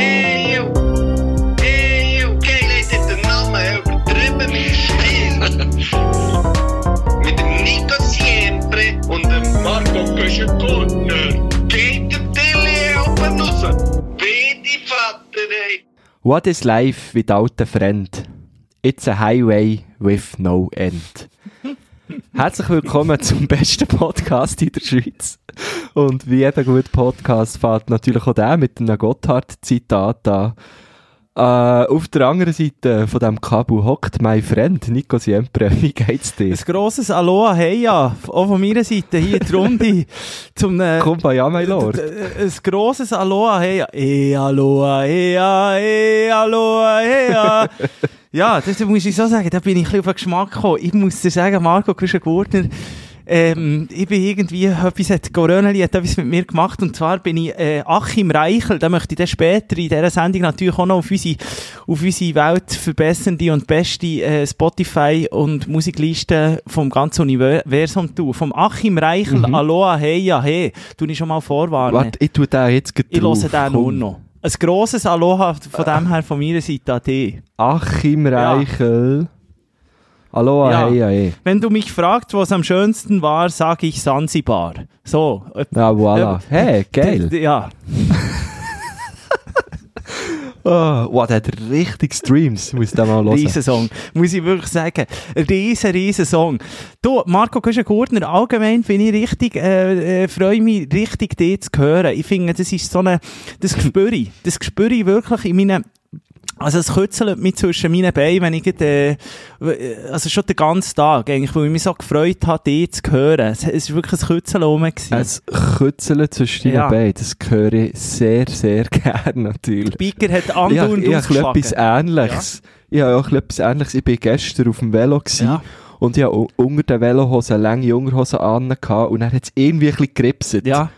Eeuw, eeuw, geil heeft dit de namen übertrieben mit Stil. mit dem Nico Siempre und dem Marco Köschen-Gurtner. Geht der Tilly oben raus. Beide Vater, ey. What is life without a friend? It's a highway with no end. Herzlich willkommen zum besten Podcast in der Schweiz. Und wie jeder gute Podcast fährt natürlich auch der mit einem Gotthard-Zitat an. Äh, auf der anderen Seite von diesem Kabel hockt mein Freund Nico Siempre. Wie geht's dir? Ein grosses Aloha Heya, auch von meiner Seite hier die Runde zum äh, Komm bei ja, mein Lord. ein grosses Aloha Heya. E Aloha Heya, E Aloha Heya. ja, das muss ich so sagen, da bin ich ein bisschen auf den Geschmack gekommen. Ich muss dir sagen, Marco Küschen-Gurtner, ähm, ich bin irgendwie, etwas hat, Coroneli hat etwas mit mir gemacht, und zwar bin ich, äh, Achim Reichel, da möchte ich dann später in dieser Sendung natürlich auch noch auf unsere, auf unsere weltverbessernde und beste, äh, Spotify und Musikliste vom ganzen Universum tun. Vom Achim Reichel, Aloha, Heya, hey, tu ich schon mal vorwarnen. Warte, ich tue den jetzt gleich ich drauf. höre den nur noch. Ein grosses Aloha von dem her von meiner Seite an dich. Achim Ja. Hallo, Ja. hey, hey. Wenn du mich fragst, was am schönsten war, sage ich Sansibar. So. äh, Ja, voilà. äh, Hey, geil. Ja. Oh, wow, der hat richtig Streams. Muss den mal hören. Riesensong. Muss ich wirklich sagen. Riesen, riesen Song. Du, Marco Küschen-Gurtner, allgemein bin ich richtig, äh, äh, freue mich richtig, dich zu hören. Ich finde, das ist so eine, das spüre ich. Das spüre ich wirklich in meinen, also es kützelt mich zwischen meinen Beinen, wenn ich äh, also schon den ganzen Tag eigentlich, weil ich mich so gefreut habe, dich zu hören. Es, es ist wirklich ein Kützeln rum gewesen. Ein Kützeln zwischen deinen Ja. Beinen, das höre ich sehr, sehr gerne natürlich. Biker hat Ich, andauernd ich habe etwas Ähnliches. Ich habe auch etwas Ähnliches. Ich bin gestern auf dem Velo gewesen Ja. und ich u- unter den Velohosen eine lange Unterhose an und dann hat es irgendwie ein bisschen geripset. Ja,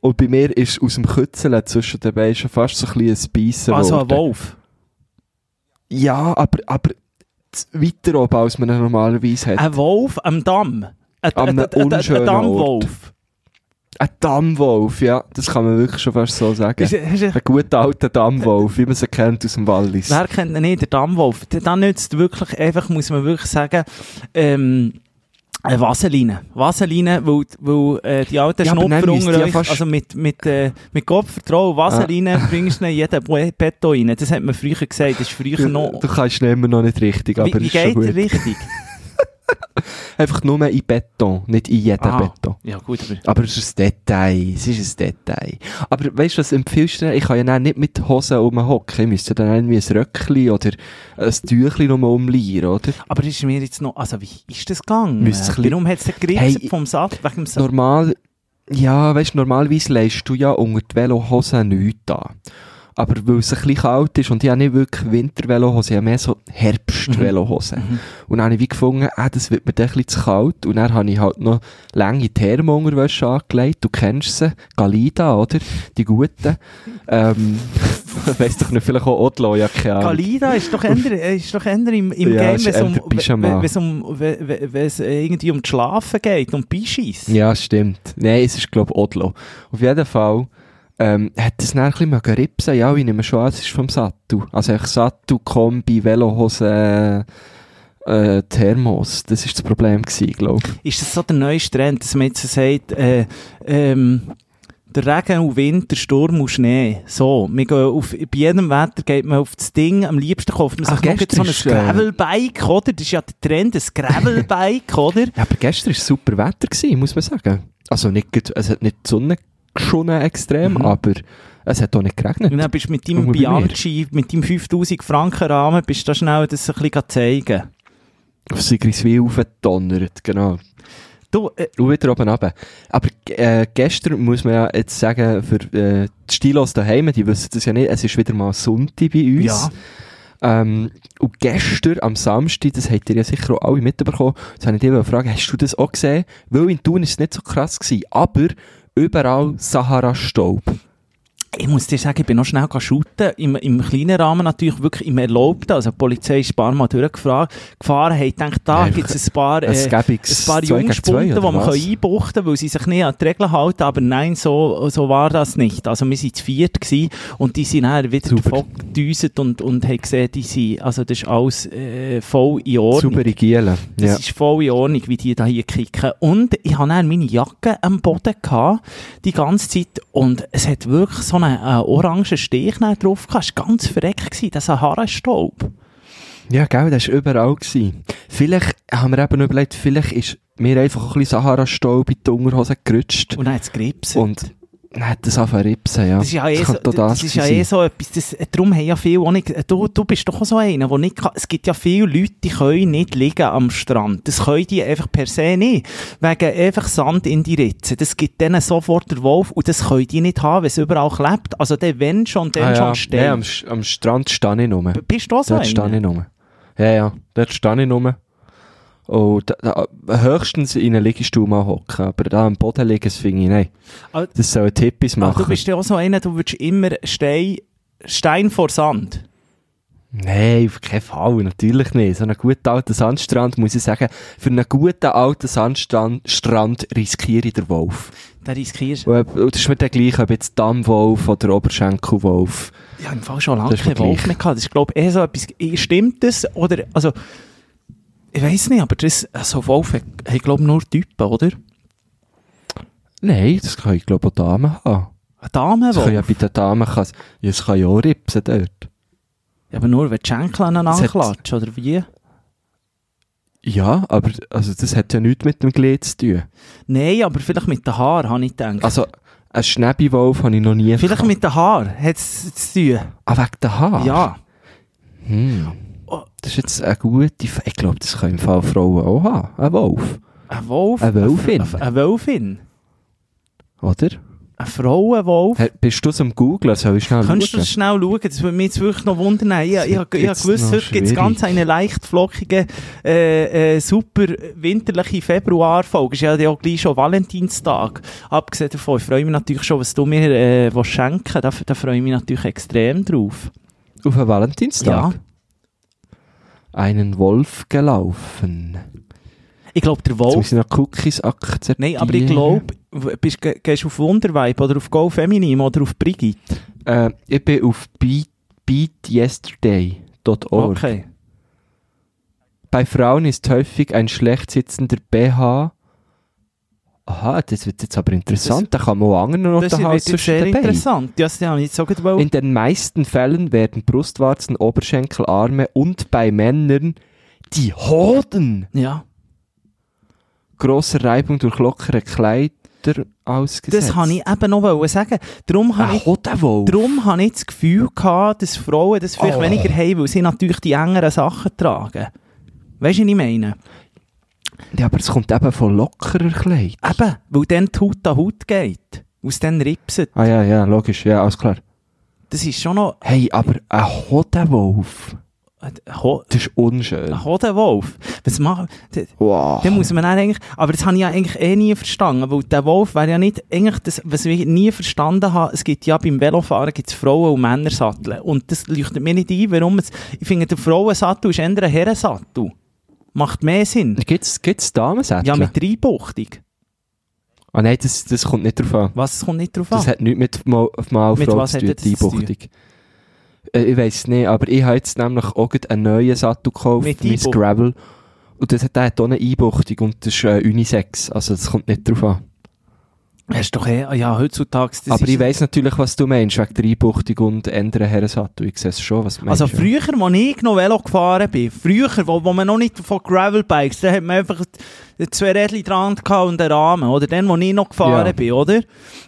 Und bei mir ist aus dem Kützeln zwischen den Beinen schon fast so ein bisschen ein Beißen also ein. Wolf. Ja, aber, aber weiter oben, als man normalerweise hat. Ein Wolf am Damm. Ein, An ein, einem ein, unschönen ein Dammwolf. Ein Dammwolf, ja, das kann man wirklich schon fast so sagen. Ist, ist, Ein guter alter Dammwolf, wie man sie kennt aus dem Wallis. wer kennt ihn nicht? Der Dammwolf. Dann nützt wirklich einfach, muss man wirklich sagen, ähm, eine Vaseline. Vaseline, weil, weil äh, die alten Ja, unter ja euch, also mit, mit, äh, mit Gottvertrauen, Vaseline bringst du in jeden Beton rein. Das hat man früher gesagt. Das ist früher noch... Du kannst ihn immer noch nicht richtig, aber wie, wie geht richtig? Einfach nur in Beton, nicht in jeden Ah. Beton. Ja gut, aber... Aber es ist ein Detail, es ist ein Detail. Aber weißt du, was empfiehlst du? Ich kann ja dann nicht mit Hosen rumhocken. Ich müsste dann irgendwie ein Röckchen oder ein Tüchli noch umlieren, oder? Aber ist mir jetzt noch... Also wie ist das gegangen? Bisschen- Warum hat es den Grips Hey, vom Sattel? Wegen dem Sattel? Normal, ja, weißt du, normalerweise leist du ja unter die Velohosen nichts an. Aber weil es ein bisschen kalt ist und ich habe nicht wirklich Wintervelohosen, ich habe mehr so Herbstvelohosen. Mhm. Und dann habe ich wie gefunden, ah, das wird mir dann ein bisschen zu kalt. Und dann habe ich halt noch lange Thermounterwäsche angelegt. Du kennst sie. Galida, oder? Die guten. ähm, weiss doch nicht, vielleicht auch Odlo, ja, keine Ahnung. Galida ist doch eher, ist doch eher im, im Ja, Game, wenn es um, eher Pyjama. wenn- wenn es um, irgendwie um das Schlafen geht, um Bischis. Ja, stimmt. Nein, es ist, glaube ich, Odlo. Auf jeden Fall ähm, hat es dann ein bisschen ripsen. Ja, ich nehme schon an, es ist vom Sattel. Also eigentlich Sattel, Kombi, Velohose, äh, Thermos. Das war das Problem, glaube ich. Ist das so der neue Trend, dass man jetzt sagt, äh, ähm, der Regen und Wind, der Sturm und Schnee. So, wir gehen auf, bei jedem Wetter geht man auf das Ding, am liebsten kauft man sich gestern so ein äh, Gravelbike, oder? Das ist ja der Trend, ein Gravelbike, oder? Ja, aber gestern war es super Wetter, gewesen, muss man sagen. Also nicht, es hat nicht die Sonne geschonnen extrem, Mhm. aber es hat auch nicht geregnet. Und dann bist du mit deinem. Bianchi, mit deinem 5000 Franken Rahmen, bist du da schnell das ein bisschen zeigen. Auf Sigriswil aufgedonnert, genau. Du, äh, Und wieder oben runter. Aber äh, gestern muss man ja jetzt sagen, für äh, die Stilos daheim, die wissen das ja nicht, es ist wieder mal Sonntag bei uns. Ja. Ähm, und gestern, am Samstag, das habt ihr ja sicher auch alle mitbekommen, jetzt habe ich dich fragen, hast du das auch gesehen? Weil in Thun ist es nicht so krass gewesen, aber überall Sahara-Staub. Ich muss dir sagen, ich bin noch schnell shooten, im, im kleinen Rahmen natürlich wirklich im Erlaubten, also die Polizei ist ein paar Mal durchgefahren, gefahren, hat gedacht, da gibt es ein paar, äh, Es gäbe ein paar Jungspunden, die man kann einbuchten kann, weil sie sich nicht an die Regeln halten, aber nein, so, so war das nicht. Also wir waren zu viert gewesen, und die sind dann wieder Super. davon gedüset und, und haben gesehen, die sind, also das ist alles äh, voll in Ordnung. Saubere Gielen. Das Ja. ist voll in Ordnung, wie die da hier kicken. Und ich hatte dann meine Jacke am Boden gehabt, die ganze Zeit. Und es hat wirklich so einen äh, orangen Stich drauf gehabt. Es war ganz verreckt, gewesen, das ist ein Haarstaub. Ja, gell, das war überall. Gewesen. Vielleicht haben wir eben überlegt, vielleicht ist mir einfach ein bisschen Sahara-Staub in die Unterhose gerutscht. Und dann hat es Gripsen. Und hat das zu ripsen, ja. Das ist ja eh, so, auch das ist ja eh so etwas, das, darum haben ja viele auch nicht, du, du bist doch so einer, der nicht kann, es gibt ja viele Leute, die können nicht liegen am Strand. Das können die einfach per se nicht. Wegen einfach Sand in die Ritze. Das gibt denen sofort der Wolf und das können die nicht haben, wenn es überall klebt. Also der wenn schon, dann ah, ja. schon stehen. Nein, am, am Strand stehe ich nur. B- Bist du auch so Dort stehe einer? ich nur. Ja, ja, dort stehe ich nur. Und da, da, höchstens in einen Liegestuhl mal hocken, aber da am Boden liegen, das finde ich, nein. Ah, Das sollen Tippis Ah, machen. du bist ja auch so einer, du würdest immer Stein, Stein vor Sand. Nein, auf keinen Fall, natürlich nicht. So einen guten alten Sandstrand, muss ich sagen, für einen guten alten Sandstrand Strand riskiere ich den Wolf. Da riskierst und das ist mir dann gleich, ob jetzt Dammwolf oder Oberschenkelwolf. Ja, im Fall schon lange keinen Wolf mehr gehabt. Das ist, glaube ich, eher so etwas, stimmt das? Oder, also, ich weiss nicht, aber das, so Wolf hat, hat glaube nur Typen, oder? Nein, das kann ich glaube auch Damen haben. Ein Damenwolf? Das kann ja bei den Damen, kann, ja, das kann ja auch ripsen dort. Ja, aber nur, wenn die Schenkel aneinander hat- klatschen, oder wie? Ja, aber also das hat ja nichts mit dem Glied zu tun. Nein, aber vielleicht mit den Haaren, habe ich gedacht. Also, einen Schnäbiwolf habe ich noch nie vielleicht gehabt. mit den Haaren hat es zu tun. Ah, wegen der Haare? Ja. Hm. Oh. Das ist jetzt eine gute... F ich glaube, das können im Fall Frauen auch haben. Ein Wolf. Ein Wolf? Eine Wölfin. Eine, Wölfin? Oder? Ein Frauenwolf? Hey, bist du am Googlen? Soll ich schnell Könntest du schauen? das schnell schauen? Das würde mich jetzt wirklich noch wundern. Ich, ich, ich, ich gewusst, heute gibt es ganz eine leicht flockige, äh, äh, super winterliche Februarfolge. Es ist ja auch gleich schon Valentinstag. Abgesehen davon, ich freue mich natürlich schon, was du mir äh, schenken da, da freue ich mich natürlich extrem drauf. Auf einen Valentinstag? Ja. Einen Wolf gelaufen. Ich glaube, der Jetzt Wolf... muss ich noch Cookies akzeptieren. Nein, aber ich glaube, bist, ge- gehst du auf Wundervibe oder auf Go Feminim oder auf Brigitte? Äh, ich bin auf beat, beatyesterday.org. Okay. Bei Frauen ist häufig ein schlecht sitzender BH. Aha, das wird jetzt aber interessant. da kann man auch anderen noch Das wird jetzt sehr Beinen. interessant. Ja, Das habe ich jetzt so gut wollen. In den meisten Fällen werden Brustwarzen, Oberschenkel, Arme und bei Männern die Hoden Ja. grosser Reibung durch lockere Kleider ausgesetzt. Das habe ich eben noch sagen. Darum habe ich. Darum habe ich das Gefühl gehabt, dass Frauen das vielleicht Oh. weniger haben, weil sie natürlich die engeren Sachen tragen. Weißt du, was ich meine? Ja, aber es kommt eben von lockerer Kleid. Eben, weil dann die Haut an Haut geht. Aus dann ripset. Ah ja, ja, logisch, ja, alles klar. Das ist schon noch Hey, aber ein Hodenwolf, Ho das ist unschön. ein Hodenwolf. Was machen... d- Wow. Dann muss man eigentlich... Aber das habe ich ja eigentlich eh nie verstanden, weil der Wolf wäre ja nicht... Eigentlich das, was ich nie verstanden habe, es gibt ja beim Velofahren gibt's Frauen- und Männersattel. Und das leuchtet mir nicht ein, warum es... Ich finde, der Frauensattel ist eher ein Herrensattel. Macht mehr Sinn. Gibt's, gibt's Damensättel? Ja, mit Dreibuchtung. Ah nein, das, das kommt nicht drauf an. Was, es kommt nicht drauf Das an? hat nichts mit Mann Mann Mit Frau zu tun, das? Einbuchtung. Äh, ich weiss nicht, aber ich habe jetzt nämlich auch einen neuen Sattel gekauft, Mit mein? Gravel. Und das hat, der hat auch eine Einbuchtung und das ist äh, Unisex. Also das kommt nicht drauf an. Das ist doch eh, ja, heutzutage... Aber ich weiss natürlich, was du meinst, wegen der Einbuchtung und ändern Herrensattel. Ich sehe es schon, was du meinst. Also früher, als ich noch Velo gefahren bin, früher, wo, wo man noch nicht von Gravelbikes, da hat man einfach zwei Rädchen dran und einen Rahmen, oder? Dann, wo ich noch gefahren Ja. bin, oder?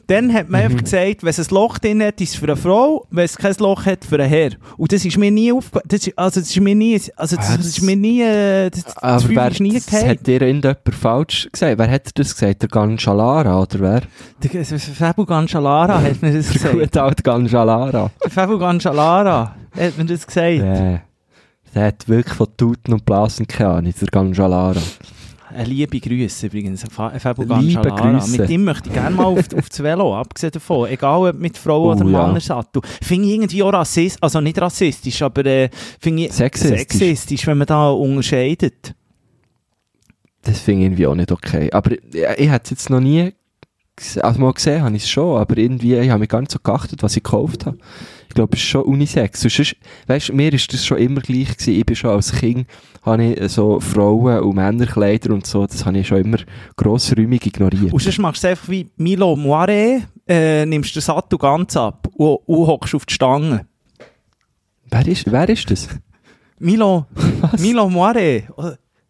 Dann hat man einfach gesagt, wenn es ein Loch drin hat, ist es für eine Frau, wenn es kein Loch hat, für einen Herr. Und das ist mir nie aufgefallen, also das ist mir nie, also das, das ist mir nie, äh, das, das Aber wer, ist nie das gehabt. hat dir irgendjemand falsch gesagt? Wer hat das gesagt? Der Ganjalara, oder wer? Der Fabu Ganjalara hat mir das Der gesagt. gute alte Ganjalara. Der Fabu Ganjalara hat mir das gesagt. Der, der hat wirklich von Tuten und Blasen keine Ahnung, der Ganjalara. Eine liebe Grüße übrigens, Fa- Fabio. Grüße. Mit ihm möchte ich gerne mal auf, auf das Velo, abgesehen davon. Egal ob mit Frau Oh, oder ja. Mannersattel. Finde ich irgendwie auch rassistisch, also nicht rassistisch, aber äh, finde ich Sexistisch. sexistisch, wenn man da unterscheidet. Das finde ich irgendwie auch nicht okay. Aber ich, ich hätte es jetzt noch nie also mal gesehen, habe ich es schon, aber irgendwie, ich habe mich gar nicht so geachtet, was ich gekauft habe. Ich glaube, es ist schon Unisex. Sonst, weißt, mir ist das schon immer gleich gewesen. Ich bin schon als Kind, habe ich so Frauen- und Männerkleider und so, das habe ich schon immer grossräumig ignoriert. Und sonst machst du es einfach wie Milo Moire, äh, nimmst den Sattel ganz ab und, und hockst auf die Stange. Wer ist, wer ist das? Milo, Was? Milo Moire,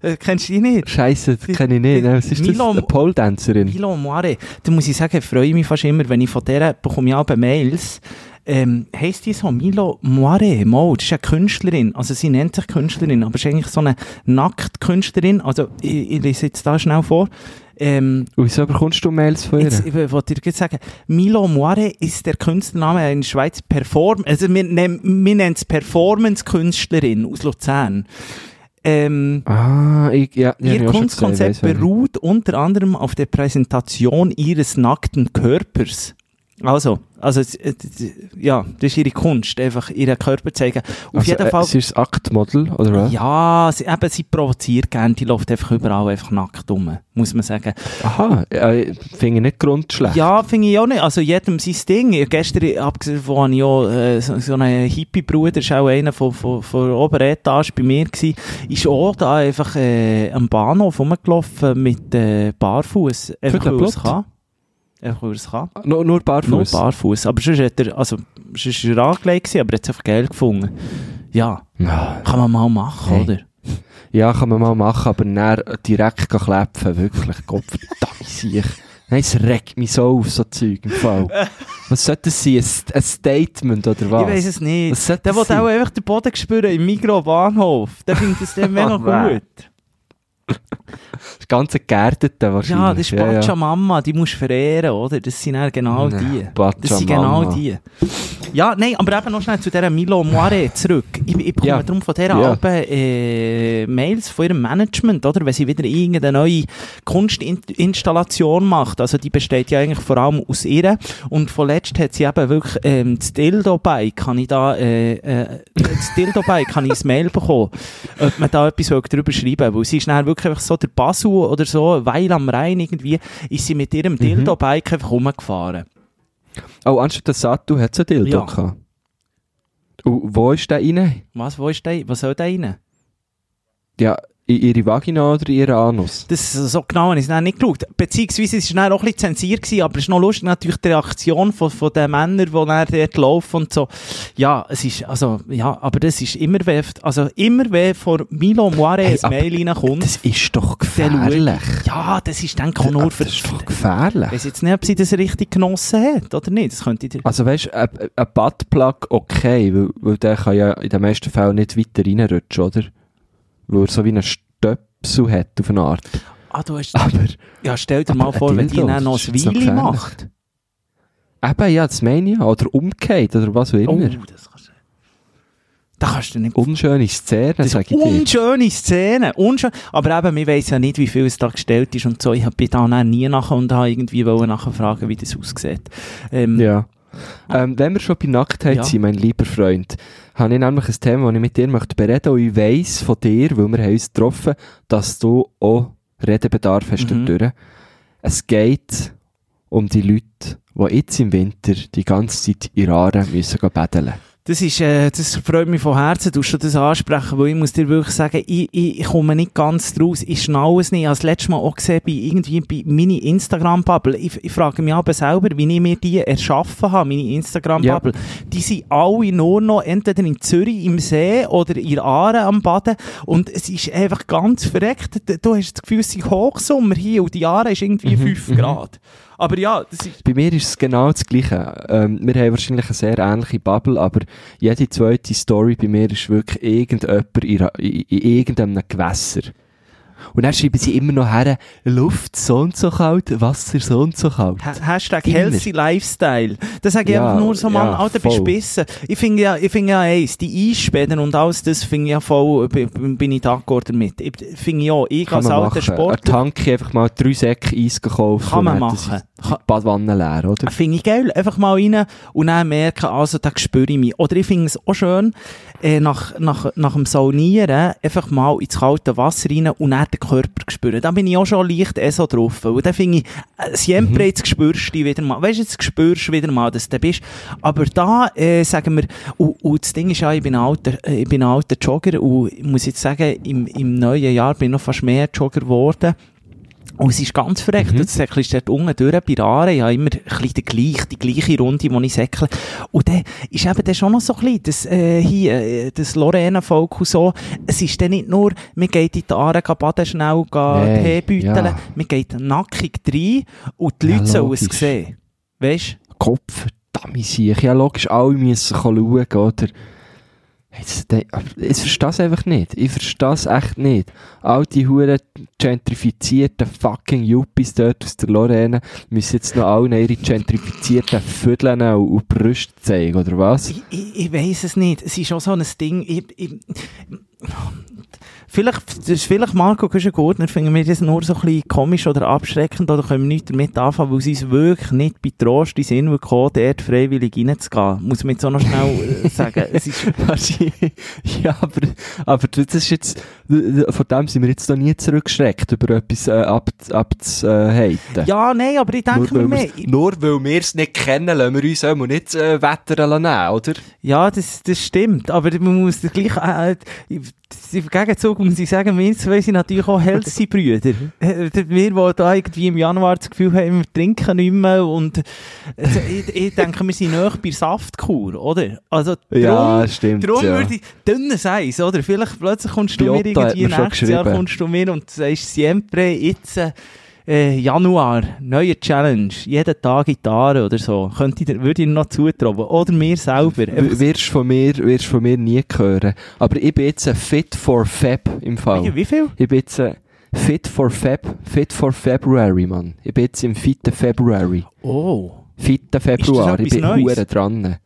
äh, kennst du die nicht? Scheisse, das kenne ich nicht. Was ist Milo- das? Eine Pole-Dancerin? Milo Moire, da muss ich sagen, freue ich mich fast immer, wenn ich von der bekomme ich auch Mails. Ähm, heisst die so Milo Moire? Mo, das ist eine Künstlerin. Also sie nennt sich Künstlerin, aber ist eigentlich so eine Nacktkünstlerin. Also ich, ich lese jetzt da schnell vor. Ähm, Und wieso bekommst du Mails von ihr? Jetzt, ich wollte dir gerade sagen, Milo Moire ist der Künstlername in der Schweiz. Perform also wir, wir nennen es Performance-Künstlerin aus Luzern. Ähm, Ah, ich, ja, ja, ihr Kunstkonzept gesehen, beruht unter anderem auf der Präsentation ihres nackten Körpers. Also, also äh, ja, das ist ihre Kunst, einfach ihren Körper zeigen. Auf Also, jeden äh, Fall. Sie ist das Aktmodel, oder was? Ja, sie, eben, sie provoziert gerne, die läuft einfach überall einfach nackt rum, muss man sagen. Aha, äh, finde ich nicht grundschlecht. Ja, finde ich auch nicht. Also jedem sein Ding. Gestern, abgesehen habe ich auch äh, so, so einen Hippie-Bruder, ist auch einer von, von, von der oberen Etage bei mir gewesen, ist auch da einfach äh, am Bahnhof rumgelaufen mit äh, Barfuß. Einfach den weil es Plot? kann. Einfach weil er es kann. Nur, nur Nur barfuß. Barfuß. Aber sonst hat er, also, sonst war er angelegt gewesen, aber er hat es einfach geil gefunden. Ja, Ja. kann man mal machen, Hey. oder? ja, kann man mal machen, aber dann direkt klepfen, wirklich. Gott verdammt sich. Nein, es regt mich so auf, so Zeug im Fall. Was sollte das sein? Ein, ein Statement oder was? Ich weiß es nicht. Was Der will auch einfach den Boden spüren im Mikrobahnhof. Der findet das dann mega Oh, nein. gut. Das ganze Gärtete wahrscheinlich. Ja, das ist ja, ja. Pachamama, die musst du verehren, oder? Das sind dann genau Ja, die. Das sind genau die. Ja, nein, aber eben noch schnell zu dieser Milo Moire zurück. Ich, ich bekomme Ja. darum von dieser Ja. Alben äh, Mails von ihrem Management, oder? Wenn sie wieder irgendeine neue Kunstinstallation macht. Also die besteht ja eigentlich vor allem aus ihr. Und vorletzt hat sie eben wirklich ähm, das Dildo-Bike, kann ich da, äh, äh, das Dildo-Bike, kann ich ein Mail bekommen, ob man da etwas drüber schreiben. Weil sie ist dann wirklich einfach so der Basel oder so, weil am Rhein irgendwie, ist sie mit Mhm. ihrem Dildo-Bike einfach rumgefahren. Oh, anstatt der Satu hat es ein Dildo Ja. gehabt. Und wo ist der rein? Was, wo ist der, was soll der rein? Ja, in ihre Vagina oder in ihren Anus? Das, so genau habe ich es nicht geschaut. Beziehungsweise es war auch ein bisschen zensiert, gewesen, aber es ist noch lustig, natürlich die Reaktion von, von den Männern, die dann dort laufen und so. Ja, es ist, also, ja, aber das ist immer, wenn, also immer wenn vor Milo Moire Hey, ein Mail reinkommt, Das ist doch gefährlich. ich- Ja, das ist dann auch nur für... das ist doch gefährlich. Ich weiss jetzt nicht, ob sie das richtig genossen hat, oder nicht. Das könnte ich dir... Also weißt du, ein, ein Buttplug okay, weil, weil der kann ja in den meisten Fällen nicht weiter reinrutschen, oder? Weil er so wie einen Stöpsel hat auf eine Art. Ah, du hast... Aber Ja, stell dir mal vor, wenn die dann noch ein Weile macht. eben, ja, das meine ich. Oder umgekehrt, oder was auch immer. Oh, das kannst du... Da kannst du nicht... Unschöne Szene, Das ist sag ich eine dir. unschöne Szene. Unschön. Aber eben, wir weiss ja nicht, wie viel es da gestellt ist und so. Ich bin da nie nachher und habe irgendwie wollen nachher fragen, wie das aussieht. Ähm, Ja. Ähm, wenn wir schon bei Nacktheit Ja. sind, mein lieber Freund, habe ich nämlich ein Thema, das ich mit dir möchte bereden und ich weiss von dir, weil wir haben uns getroffen, dass du auch Redebedarf hast Mhm. dadurch. Es geht um die Leute, die jetzt im Winter die ganze Zeit in Aare müssen gehen betteln. Das ist, äh, das freut mich von Herzen, du schon das ansprechen, weil ich muss dir wirklich sagen, ich, ich, komme nicht ganz draus, ich schnaue es nicht. Ich habe das letzte Mal auch gesehen, bei, irgendwie bei meiner Instagram-Bubble. Ich, ich frage mich aber selber, wie ich mir die erschaffen habe, meine Instagram-Bubble. Die sind alle nur noch entweder in Zürich im See oder in Aare am Baden und es ist einfach ganz verreckt. Du hast das Gefühl, es ist Hochsommer hier und die Aare ist irgendwie 5 mhm. Aber ja, das ist... Bei mir ist es genau das Gleiche. Ähm, wir haben wahrscheinlich eine sehr ähnliche Bubble, aber jede zweite Story bei mir ist wirklich irgendjemand in, in, in irgendeinem Gewässer. Und dann schreiben sie immer noch her, Luft so und so kalt, Wasser so und so kalt. Ha- Hashtag Immer. Healthy Lifestyle. Das sage ich Ja, einfach nur so, Mann, ja, Alter, bist voll. bissen. Ich finde ja, ich finde ja eins, die Eisspäden und alles, das finde ich ja voll, bin ich d'accord damit. Ich finde ja, ich Kann als alter Sportler, Tanke einfach mal drei Säcke Eis gekauft. Kann man machen. Die Badwanne leer, oder? finde ich geil. Einfach mal rein und dann merken, also, da spüre ich mich. Oder ich finde es auch schön, äh, nach, nach, nach dem Saunieren einfach mal ins kalte Wasser rein und dann den Körper spüren. Da bin ich auch schon leicht eh so drauf. Und dann finde ich, äh, siempre, Mhm. jetzt spürst du wieder mal. Weißt du, jetzt spürst du wieder mal, dass du bist. Aber da, äh, sagen wir, und, und das Ding ist ja, ich bin ein alter, äh, ich bin ein alter Jogger und ich muss jetzt sagen, im, im neuen Jahr bin ich noch fast mehr Jogger geworden. Und es ist ganz verreckt. Mhm. Das Säckchen ist dort unten durch bei der Aare. Ich habe immer ein die gleiche, die gleiche Runde, die ich säckle. Und dann ist eben dann schon noch so ein bisschen das, äh, hier, äh, das Lorena-Volk und so. Es ist dann nicht nur, man geht in die Aare, geht baden schnell, geht Nein, Tee büteln. ja. Man geht nackig rein und die Ja, Leute sollen es sehen. Weißt Kopf, verdammt ich. Ja, logisch, alle müssen schauen, oder? Jetzt, ich verstehe es einfach nicht. Ich verstehe es echt nicht. All die huren gentrifizierten fucking Yuppies dort aus der Lorraine müssen jetzt noch allen ihre gentrifizierten Vödeln und, und Brüste zeigen, oder was? Ich, ich, ich weiß es nicht. Es ist auch so ein Ding. Ich, ich, vielleicht, das ist vielleicht Marco Güschen-Gurtner, finden wir das nur so ein bisschen komisch oder abschreckend oder können wir nicht damit anfangen, weil es uns wirklich nicht bei Trost in Sinn gekommen, dort freiwillig reinzugehen. Muss man jetzt auch noch schnell äh, sagen. Es ist, ja, aber, aber das ist jetzt, von dem sind wir jetzt noch nie zurückgeschreckt, über etwas äh, abzuhaten. ja, nein, aber ich denke mir nur, wir's- nur weil wir es nicht kennen, lassen wir uns auch nicht äh, wettern lassen, oder? Ja, das, das stimmt. Aber man muss gleich, äh, im Gegenzug muss ich sagen, wir zwei sind natürlich auch Healthy-Brüder. Äh, Wir, die da irgendwie im Januar das Gefühl haben, wir trinken nicht mehr und also, ich, ich denke, wir sind näher bei Saftkur, oder? Also, Ja, drum, stimmt, Darum ja. würde ich, dünnes Eis, oder? Vielleicht plötzlich kommst du mir irgendwie mir schon nächstes Jahr kommst du mir und sagst, siempre, jetzt, äh, Januar, neue Challenge, jeden Tag Gitarre oder so. Könnte ich, würde ich noch zutrauen. Oder mir selber. W- Wirst von mir, wirst von mir nie hören. Aber ich bin jetzt Fit for Feb im Fall. Wie, viel? Ich bin jetzt Fit for Feb, Fit for February, Mann. Ich bin jetzt im fitten February. Oh. Fitten Februar. Ich bin Neues? dran.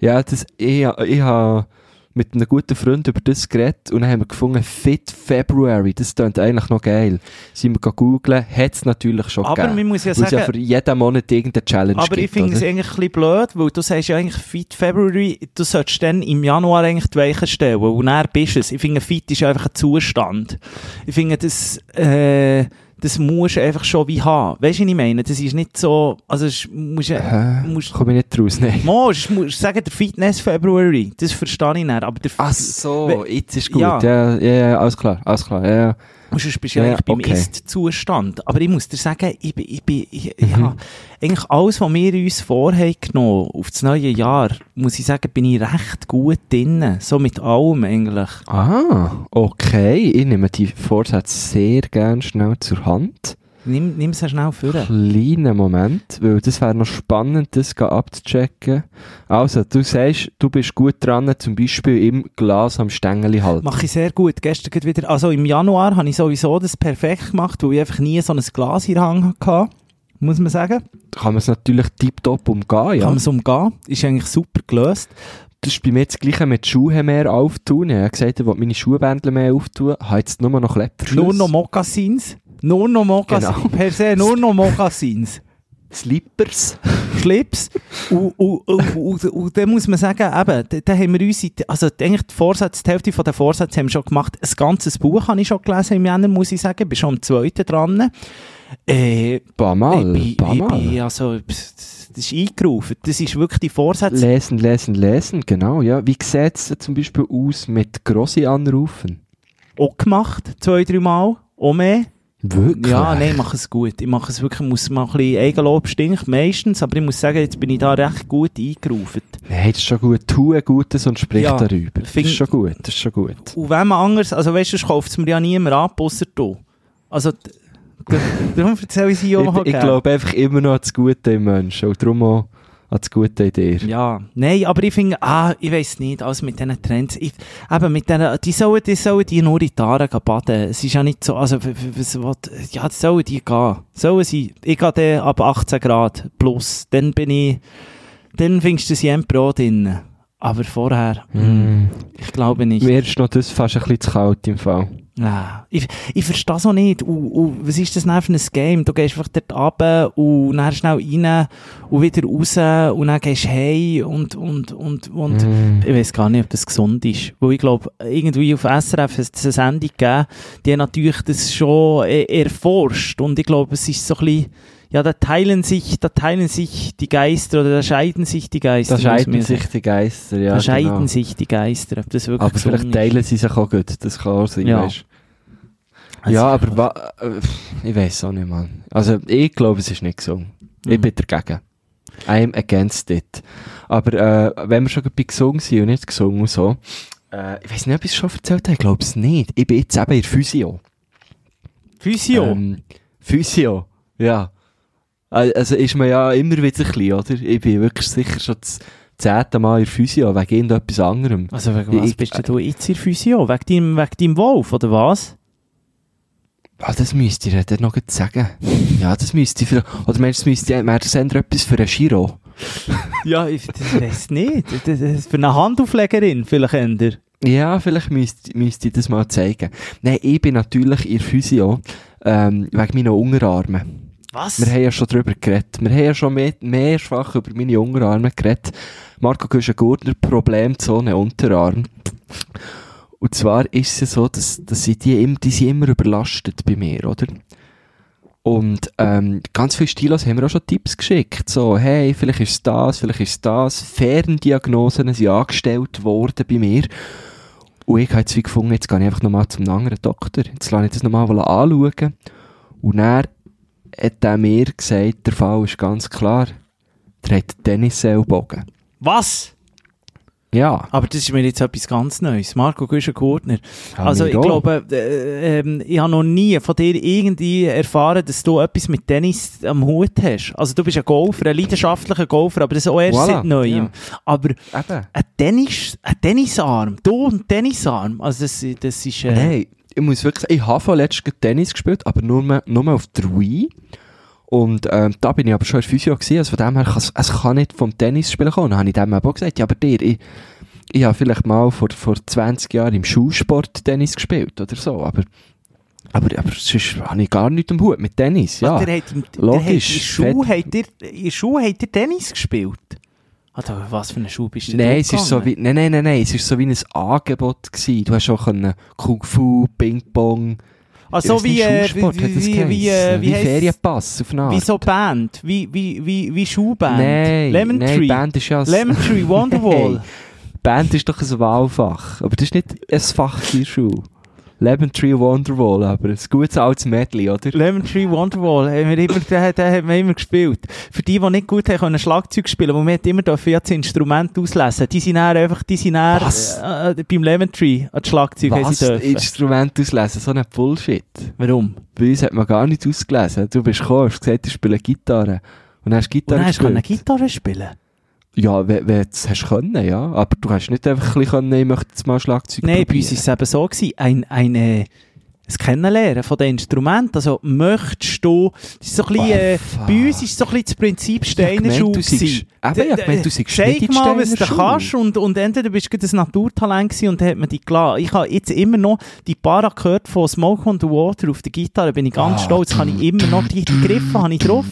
Ja, das, ich, ich habe mit einem guten Freund über das geredet und dann haben wir gefunden, Fit February, das klingt eigentlich noch geil. Sind wir googeln, hat es natürlich schon Aber gegeben. man muss ja es ja sagen- für jeden Monat irgendeine Challenge Aber ich gibt, finde es eigentlich ein bisschen blöd, weil du sagst ja eigentlich Fit February, du solltest dann im Januar eigentlich die Weichen stellen und dann bist du es. Ich finde, Fit ist einfach ein Zustand. Ich finde, das, äh, das musst du einfach schon wie haben. Weißt du, was ich meine? Das ist nicht so, also musst du, Hä? musst, Komme ich nicht raus, nein. musst, musst sagen, der Fitness February, das verstehe ich nicht, aber der Ach so, jetzt ist gut. Ja. Ja, ja, ja, alles klar, alles klar. Ja, ja. Und sonst bist du ja Ja, eigentlich beim okay. Ist-Zustand. Aber ich muss dir sagen, ich, bin- ich, bin- ich, ich Mhm. habe eigentlich alles, was wir uns vorhaben genommen auf das neue Jahr, muss ich sagen, bin ich recht gut drin. So mit allem eigentlich. Ah, okay. Ich nehme die Vorsätze sehr gerne schnell zur Hand. Nimm, nimm sie schnell vor. Kleinen Moment, weil das wäre noch spannend, das abzuchecken. Also, du sagst, du bist gut dran, zum Beispiel im Glas am Stängeli halten. Mache ich sehr gut. Gestern gerade wieder, also im Januar habe ich sowieso das perfekt gemacht, weil ich einfach nie so ein Glas in der Hand hatte. Muss man sagen. Kann man es natürlich tiptop umgehen, Kann ja. man es umgehen. Ist eigentlich super gelöst. Das ist bei mir das Gleiche mit Schuhe mehr auftun. Ich habe gesagt, ich will meine Schuhbändel mehr auftun. Habe jetzt nur noch Klettverschlüsse. Nur noch Mokassins. Nur noch Mokassins. Genau. Per se nur noch Mokassins. Slippers. Schlips. und, und, und, und, dann muss man sagen, eben, da, da haben wir uns, also eigentlich die Vorsätze, die Hälfte von den Vorsätzen haben wir schon gemacht. Ein ganzes Buch habe ich schon gelesen im Jänner, muss ich sagen. Ich bin schon am zweiten dran. Äh, Paar Mal, ich, paar ich, Mal. bin, also, das ist eingerufen. Das ist wirklich die Vorsätze. Lesen, lesen, lesen, genau, ja. Wie sieht es zum Beispiel aus mit Grossi anrufen? auch gemacht, zwei, drei Mal. Auch mehr. Wirklich? Ja, nein, ich mache es gut. Ich mache es wirklich, muss mal ein bisschen Eigenlob stinkt meistens, aber ich muss sagen, jetzt bin ich da recht gut eingerufen. Nein, das ist schon gut. Tue Gutes und sprich Ja, darüber. Das ist schon gut, das ist schon gut. Und wenn man anders, also weißt du, kauft es mir ja niemand ab, ausser du. Also, darum erzähle ich sie auch Ich, ich glaube einfach immer noch an das Gute im Menschen. Und darum auch das Gute dir. Ja, nein, aber ich finde, ah, ich weiß nicht, also mit diesen Trends, ich, eben mit diesen, die sollen, die sollen die nur in die Aare gehen baden. Es ist ja nicht so, also, was, was, ja, die sollen die gehen. Sollen sie, ich gehe dann ab 18 Grad plus, dann bin ich, dann findest du das Jem Pro drin. Aber vorher, Mm. ich glaube nicht. Mir ist noch das fast ein bisschen zu kalt im Fall. Ja, ich, ich verstehe es auch nicht. Und, und was ist das denn für ein Game? Du gehst einfach dort runter und dann schnell rein und wieder raus und dann gehst du heim und, und, und, und Mm. ich weiß gar nicht, ob das gesund ist. Weil ich glaube, irgendwie auf SRF hat es eine Sendung gegeben, die haben natürlich das schon äh, erforscht und ich glaube, es ist so ein bisschen, ja, da teilen sich, da teilen sich die Geister oder da scheiden sich die Geister. Da scheiden sich die Geister, ja. da scheiden genau. sich die Geister, ob das wirklich Aber vielleicht teilen sie sich auch gut, das kann auch sein, Ja. weisst. Also, Ja, aber wa äh, ich weiß auch nicht, Mann. Also, ich glaube, es ist nicht gesungen. Ich Mhm. bin dagegen. I'm against it. Aber äh, wenn wir schon bei gesungen sind und nicht gesungen und so, äh, ich weiß nicht, ob ich es schon erzählt habe, ich glaube es nicht. Ich bin jetzt eben in Physio. Physio. Ähm, Physio, ja. Al- Also ist man ja immer wieder ein bisschen, oder? Ich bin wirklich sicher schon das zehnte Mal in Physio, wegen irgendetwas anderem. Also wegen was Ich- bist du jetzt in Physio? Wegen deinem, wegen deinem Wolf, oder was? Ah, das müsste ich dir noch sagen. Ja, das müsste ich vielleicht, oder meinst du, das müsste das etwas für einen Giro? Ja, ich das weiss nicht. Das, das ist für eine Handauflegerin vielleicht eher. Ja, vielleicht müsste, müsste ich das mal zeigen. Nein, ich bin natürlich in Physio, ähm, wegen meiner Unterarme. Was? Wir haben ja schon drüber geredet. Wir haben ja schon mehr, mehrfach über meine Unterarme geredet. Marco Güschen-Gurtner, Problemzone Unterarm. Und zwar ist es ja so, dass, dass sie die, die sind immer überlastet bei mir, oder? Und ähm, ganz viele Stilos haben mir auch schon Tipps geschickt. So, hey, vielleicht ist das, vielleicht ist das. Ferndiagnosen sind angestellt worden bei mir. Und ich habe jetzt wie gefunden, jetzt gehe ich einfach nochmal zum anderen Doktor. Jetzt lasse ich das nochmal anschauen. Und dann hat er mir gesagt, der Fall ist ganz klar. Der hat einen Tennisellbogen. Was? Ja. Aber das ist mir jetzt etwas ganz Neues. Marco Güschen-Gurtner. Ja, Also mir ich glaube, äh, ähm, ich habe noch nie von dir irgendwie erfahren, dass du etwas mit Tennis am Hut hast. Also du bist ein Golfer, ein leidenschaftlicher Golfer, aber das auch erst Voilà, seit Neuem. ja. Aber Eben. ein, Tennis, ein Tennisarm, du ein Tennisarm, also das, das ist... Äh, Nein, ich muss wirklich sagen, ich habe von letztem Tennis gespielt, aber nur, nur auf der Wii. Und ähm, da bin ich aber schon in der Physio gewesen, also von dem her, es es kann nicht vom Tennis spielen kommen. Dann habe ich dem auch gesagt, ja, aber dir, ich, ich habe vielleicht mal vor, vor 20 Jahren im Schulsport Tennis gespielt oder so, aber, aber, aber sonst habe ich gar nichts am Hut mit Tennis, ja. Ach, der hat im, logisch, Der hat in Schuh hat ihr, in hat ihr Tennis gespielt? Also, was für eine Schuh bist du Nein, es ist so wie, nein, nein, nein, nein, es ist so wie ein Angebot gewesen. Du hast auch können Kung Fu, Ping Pong, Also weiss wie, nicht, äh, Schulsport wie, das wie, wie, äh, wie, wie heisst- Ferienpass auf eine Art. wie so Band, wie, wie, wie, wie Schuhband. Nein, Lemon nein, Tree. Band ist ja Lemon Tree, Wonderwall. Band ist doch ein Wahlfach, aber das ist nicht ein Fach in der Schule. Lemon Tree Wonderwall, aber ein gutes altes Medley, oder? Lemon Tree Wonderwall, haben wir immer, den, den haben wir immer gespielt. Für die, die nicht gut haben, können Schlagzeug spielen, wo wir immer dürfen das Instrument auslesen. Die sind dann einfach, die sind dann, Was? äh, beim Lemon Tree an das Schlagzeug Was? Instrument auslesen, so ein Bullshit. Warum? Bei uns hat man gar nicht ausgelesen. Du bist gekommen, hast gesagt, ich spiele Gitarre. Und hast Und Gitarre dann hast du gespielt. Gitarre spielen Ja, wenn du es hast können, ja. Aber du hast nicht einfach ein bisschen können, ich möchte jetzt mal Schlagzeug Nein, bei probieren. uns war es eben so, gewesen, ein, ein, äh, ein Kennenlernen von den Instrumenten. Also, möchtest du, das ist so ein bisschen, äh, bei uns ist so ein bisschen das Prinzip Steiner gemeint, Schule du seist- gewesen. Eben, hab gemeint, du seist Zeig nicht in die mal, was du kannst und, und entweder bist du ein Naturtalent gewesen und dann hat man dich gelassen. Ich habe jetzt immer noch die Para gehört von Smoke on the Water auf der Gitarre, bin ich ganz Ah, stolz, kann ich immer noch, die, die Griffe habe ich drauf.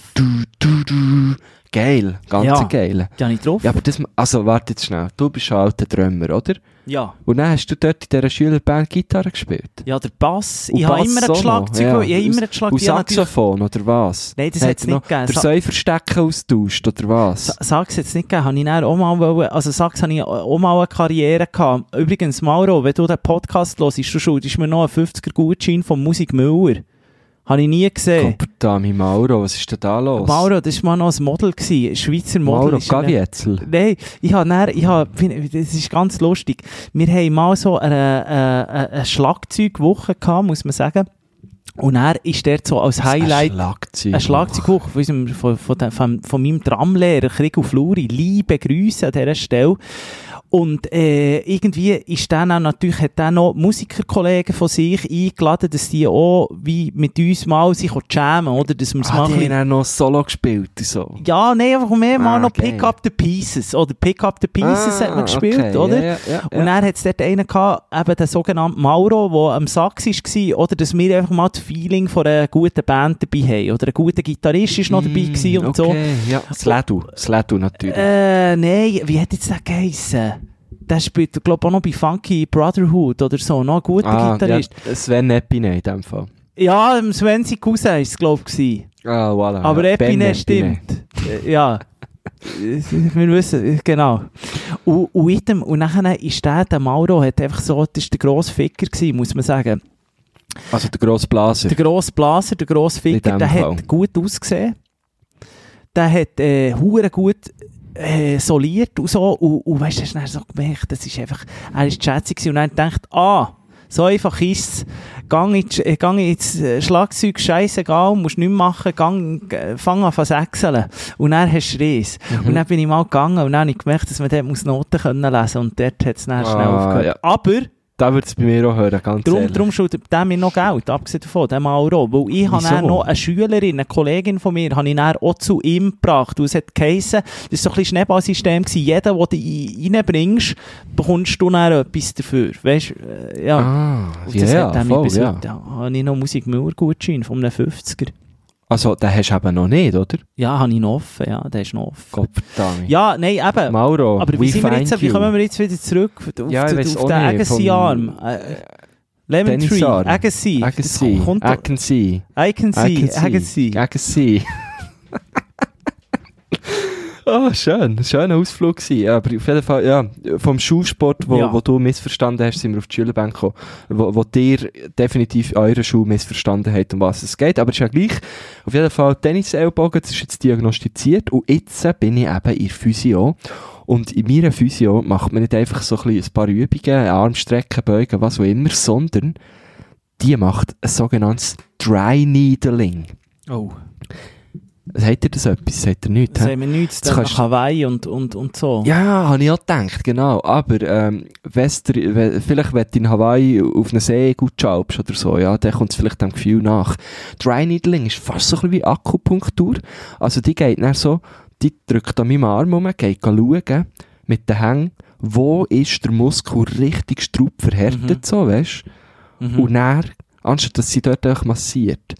Geil, ganz Ja. geil. Die habe ich drauf. Ja, aber das, also warte jetzt schnell. Du bist ein alter Drummer, oder? Ja. Und dann hast du dort in dieser Schülerband Gitarre gespielt. Ja, der Bass. Und ich habe immer ein Schlagzeug. ja. Ich habe immer ein Schlagzeug. Und Saxophon, oder was? Nein, das hat er nicht gegeben. Der Sa- Säuferstecken austauscht, oder was? Sa- Sax jetzt nicht gegeben, habe ich dann auch mal, wollen- also Sax habe ich auch mal eine Karriere gehabt. Übrigens, Mauro, wenn du den Podcast hörst, du schuldest mir noch einen 50er Gutschein von Musik Müller. Habe ich nie gesehen. Gottverdammt, Mauro, was ist denn da los? Mauro, das war mal noch ein Model, gewesen, ein Schweizer Model. Mauro Gavietzel. Nein, ich habe dann, ich habe, das ist ganz lustig. Wir haben mal so eine, eine, eine Schlagzeugwoche gehabt, muss man sagen. Und er ist dort so als Highlight Ein Schlagzeug. ein Schlagzeugbuch von, unserem, von, von, von, von meinem Tramlehrer, Krieg Fluri. Liebe Grüße an dieser Stelle. Und äh, irgendwie ist dann auch natürlich, hat dann noch Musikerkollegen von sich eingeladen, dass die auch wie mit uns mal sich jammen, oder? Dass wir es Ah, mal ein die haben auch noch Solo gespielt so. ja, nee, einfach mehr mal Ah, noch geil. Pick Up the Pieces. Oder Pick Up the Pieces hat man gespielt, Ah, okay. oder? Ja, ja, ja, Und dann hat es dort einen gehabt, eben den sogenannten Mauro, der am Sax war, oder dass wir einfach mal das Feeling von einer guten Band dabei haben. Oder ein guter Gitarrist ist noch dabei gewesen und so. Mm, okay, ja. Sledu, Sledu natürlich. Äh, nein, wie hat jetzt der geheissen? Der spielt, glaube ich, auch noch bei Funky Brotherhood oder so. Noch ein guter ah, Gitarrist. Ja, Sven Epine in dem Fall. Ja, Sven sein Cousin war es, glaube ich. Ah, voilà. Aber ja. Epine Ben stimmt. Äh, ja. Wir wissen, äh, genau. Und, und, in dem, und nachher ist der, der Mauro, hat einfach so, das war der grosse Ficker, gewesen, muss man sagen. Also der grosse Blaser. Der grosse Blaser, der grosse Ficker, der Fall. hat gut ausgesehen. Der hat äh, hure gut äh, soliert und so. Und, und weißt du, hast dann so gemerkt, das ist einfach, er ist gewesen und dann gedacht, ah, so einfach ist es. Gang ins, äh, gang ins äh, Schlagzeug, scheißegal, musst nichts machen, gang, äh, fang an zu sechseln. Und dann hast du Reis. Mhm. Und dann bin ich mal gegangen und dann habe ich gemerkt, dass man dort Noten können lesen muss. Und dort hat es dann schnell Ah, aufgehört. ja. Aber, Da würde es bei mir auch hören, ganz Darum, ehrlich. darum schuldet der mir noch Geld, abgesehen davon, der Mauro. Weil ich habe dann noch eine Schülerin, eine Kollegin von mir, habe ich dann auch zu ihm gebracht. Und es hat geheissen, das war so ein Schneeballsystem gewesen. Jeder, den du ein- reinbringst, bekommst du dann etwas dafür. Weißt du, äh, ja. Ah, Und das ja, hat voll, bis ja. ja, habe ich noch Musikmauer-Gutschein von einem 50er. Also, den hast du eben noch nicht, oder? Ja, habe ich noch offen, ja, der ist noch offen. Gottverdammt. Ja, nein, eben. Mauro, aber wie, sind wir jetzt, wie kommen wir jetzt wieder zurück auf, Ja, auf, auf den Agassi-Arm? Äh, Lemon Tree, Tennisarm. Agassi. I can Das Oh, schön. Schöner Ausflug gewesen. Aber auf jeden Fall, ja, vom Schulsport, wo, Ja. wo du missverstanden hast, sind wir auf die Schülerbank gekommen, wo, wo dir definitiv eure Schule missverstanden hat, um was es geht. Aber es ist ja gleich. Auf jeden Fall Tennis-Ellbogen, das ist jetzt diagnostiziert und jetzt bin ich eben in Physio. Und in meiner Physio macht man nicht einfach so ein paar Übungen, Armstrecken, Beugen, was auch immer, sondern die macht ein sogenanntes Dry Needling. Oh, Sagt ihr das etwas? Sagt ihr nichts? haben wir nichts Das nach kannst- Hawaii und, und, und so. Ja, habe ich auch gedacht, genau. Aber ähm, wenn's dir- we- vielleicht, wenn du in Hawaii auf einer See gut schalpst oder so, ja, dann kommt es vielleicht dem Gefühl nach. Dry Needling ist fast so ein bisschen wie Akupunktur. Also die geht dann so, die drückt an meinem Arm um, geht schauen, mit den Hängen, wo ist der Muskel richtig straub verhärtet, Mhm. so, weißt Mhm. Und dann, anstatt dass sie dort massiert,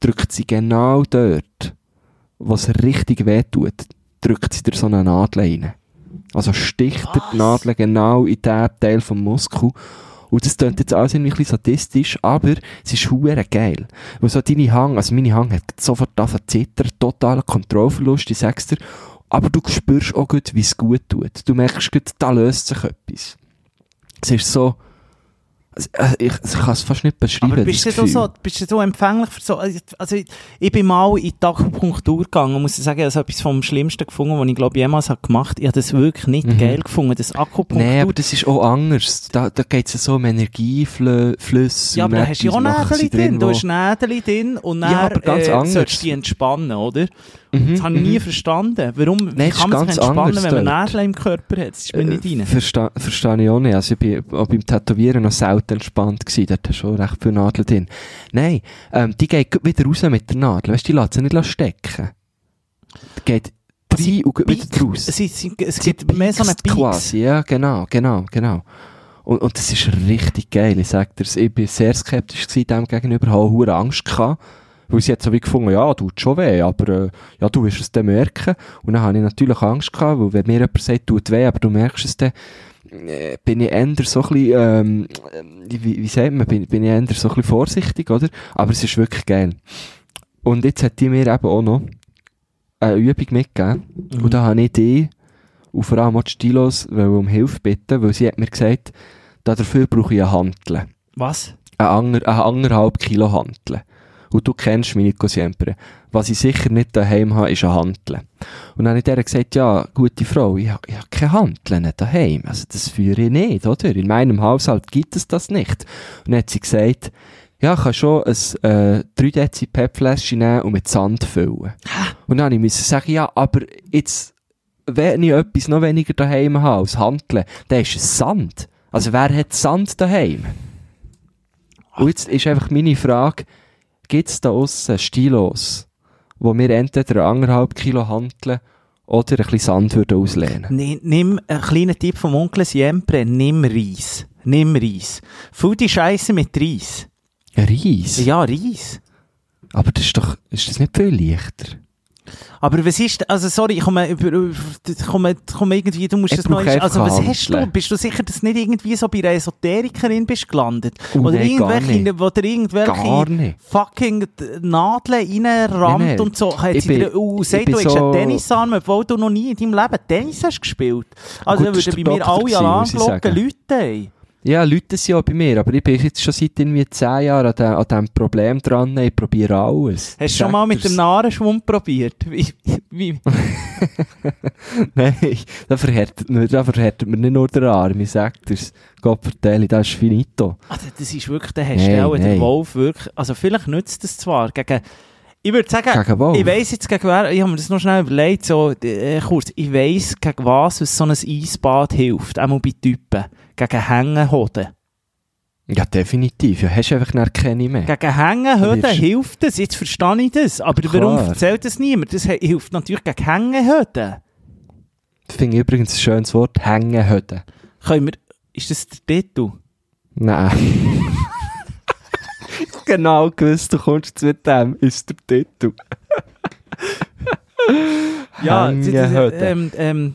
drückt sie genau dort, wo es richtig weh tut, drückt sie dir so eine Nadel rein. Also sticht die Was? Nadel genau in den Teil vom Muskel. Und das klingt jetzt alles irgendwie ein bisschen sadistisch, aber es ist hure geil. Weil so deine Hang, also meine Hang hat sofort angefangen zu zittern, totaler Kontrollverlust, ich sag's dir. Aber du spürst auch gut, wie es gut tut. Du merkst gut, da löst sich etwas. Es ist so, ich, ich kann es fast nicht beschreiben, Aber bist du, so, bist du so empfänglich für so, also ich, ich bin mal in die Akupunktur gegangen und muss sagen, ich habe etwas vom Schlimmsten gefunden, was ich glaube jemals habe gemacht. Ich habe das wirklich nicht Mhm. geil gefunden, das Akupunktur. Nein, aber das ist auch anders. Da, da geht es so um Energieflüsse. ja, aber da hast du ja auch Nädel drin. Du hast Nädel drin und dann Ja, äh, sollst du dich entspannen, oder? Mhm, Das habe ich mhm. nie verstanden. Warum Nein, kann man sich entspannen, wenn man. Nädel im Körper hat? Das ist mir nicht Äh, rein. Versta Verstehe ich auch nicht. Also ich bin auch beim Tätowieren noch selten entspannt gewesen. Dort hast du schon recht viel Nadeln drin. Nein, ähm, die geht wieder raus mit der Nadel. Weißt du, die lässt sie nicht stecken. Die geht rein und geht wieder raus. Es, ist, es Sie gibt mehr so piekst Peaks. quasi, ja, genau, genau, genau. Und, und das ist richtig geil, ich sag dir's. Ich bin sehr skeptisch gewesen dem gegenüber, habe hohe Angst gehabt. Weil sie hat so wie gefunden, ja, tut schon weh, aber äh, ja, du wirst es dann merken. Und dann habe ich natürlich Angst gehabt, weil wenn mir jemand sagt, tut weh, aber du merkst es dann, bin ich eher so ein bisschen, ähm, äh, wie, wie sagt man, bin, bin ich eher so ein bisschen vorsichtig, oder? Aber es ist wirklich geil. Und jetzt hat die mir eben auch noch eine Übung mitgegeben. Mhm. Und da habe ich die und vor allem auch die Stilos um Hilfe bitten, weil sie hat mir gesagt, da dafür brauche ich eine Hantel. Was? Eine, ander, anderthalb Kilo Hantel. Und du kennst mich nicht siempre. Was ich sicher nicht daheim habe, ist eine Hantel. Und dann habe ich der gesagt, ja, gute Frau, ich, habe- ich habe keine Hanteln daheim. Also das führe ich nicht, oder? In meinem Haushalt gibt es das nicht. Und dann hat sie gesagt, ja, ich kann schon ein äh, 3 Dezi PET-Fläschchen nehmen und mit Sand füllen. Und dann musste ich sagen, ja, aber jetzt, wenn ich etwas noch weniger daheim habe als Handeln, dann ist es Sand. Also wer hat Sand daheim? Und jetzt ist einfach meine Frage, gibt es da aussen Stilos, wo wir entweder anderthalb Kilo handeln oder ein bisschen Sand würden auslehnen? Nimm, nimm einen kleinen Tipp vom Onkel Siempre, nimm Reis. Nimm Reis. Füll die Scheiße mit Reis. Reis? Ja, Reis. Aber das ist doch, ist das nicht viel leichter? Aber was ist, also sorry, ich komme, über, komme, komme irgendwie, du musst Ich das einfach also was hast du? Bist du sicher, dass du nicht irgendwie so bei einer Esoterikerin bist gelandet? Oh, oder nein, irgendwelche, dir irgendwelche fucking Nadeln reinrammt Nein, nein. und so. Hat Ich bin- dir ich sagt, bin du hast so- einen Tennisarm, obwohl du noch nie in deinem Leben Tennis hast gespielt. Also Gut, würden bei mir alle Alarmglocken sagen. läuten. Ja, Leute sind ja bei mir, aber ich bin jetzt schon seit irgendwie 10 Jahren an, dem- an diesem Problem dran. Ich probiere alles. Hast du schon mal mit dem Narenschwund probiert? Wie, wie, Nein, da verhärtet, man- da verhärtet man nicht nur den Arm. Ich sag dir's, Gott vertelle, das ist finito. Also, das ist wirklich, da hast du auch den. Wolf wirklich, also vielleicht nützt es zwar gegen, ich würde sagen, ich weiss jetzt gegen wer, ich habe mir das noch schnell überlegt, so, äh, kurz, ich weiss gegen was, was so ein Eisbad hilft, einmal bei Typen, gegen Hängenhoden. Ja, definitiv. Ja, hast du einfach nicht keine mehr. Gegen Hängenhoden hilft das, jetzt verstehe ich das, aber Klar. warum erzählt das niemand? Das hilft natürlich gegen Hängenhoden. Das finde ich übrigens ein schönes Wort. Hängenhöden. Können wir, ist das der Titel? Nein. genau gewusst, du kommst mit dem, ist der Titel. Ja, Hängenhoden. ähm, ähm,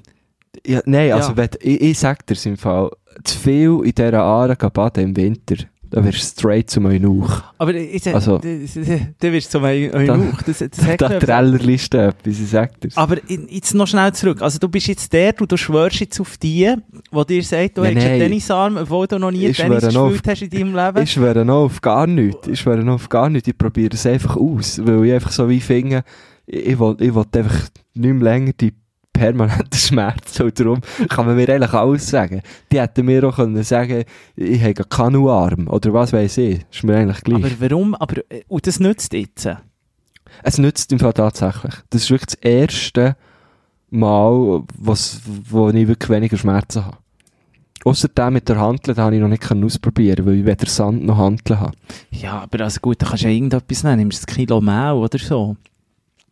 Ja, nein, also Ja. wenn, ich, ich sag dir im Fall, zu viel in dieser Aare baden im Winter, dann wirst du straight zu meinem Nuch. aber ich, ich, Also- der wirst du Da- Eunuch, das, das hat Da Trellerliste etwas, ich sag dir's. Aber jetzt noch schnell zurück. Also du bist jetzt der, du, du schwörst jetzt auf die, die dir sagt, du Nein, hast einen nein. Tennisarm, obwohl du noch nie Ich Tennis gespielt hast in deinem Leben. Ich schwöre noch auf gar nichts. Ich schwöre noch auf gar nichts. Ich probiere es einfach aus. Weil ich einfach so wie finde, ich, ich will, ich will einfach nicht mehr länger die permanenten Schmerzen. Und darum kann man mir eigentlich alles sagen. Die hätten mir auch können sagen ich habe keinen Arm. Oder was weiß ich. Ist mir eigentlich gleich. Aber warum? Aber, äh, und das nützt jetzt. es nützt im Fall tatsächlich. Das ist wirklich das erste Mal, was, wo ich wirklich weniger Schmerzen habe. Außer der mit der Handel, den habe ich noch nicht ausprobieren weil ich weder Sand noch Handeln habe. Ja, aber also gut, da kannst du ja irgendetwas nehmen. Nimmst ein Kilo Mehl oder so.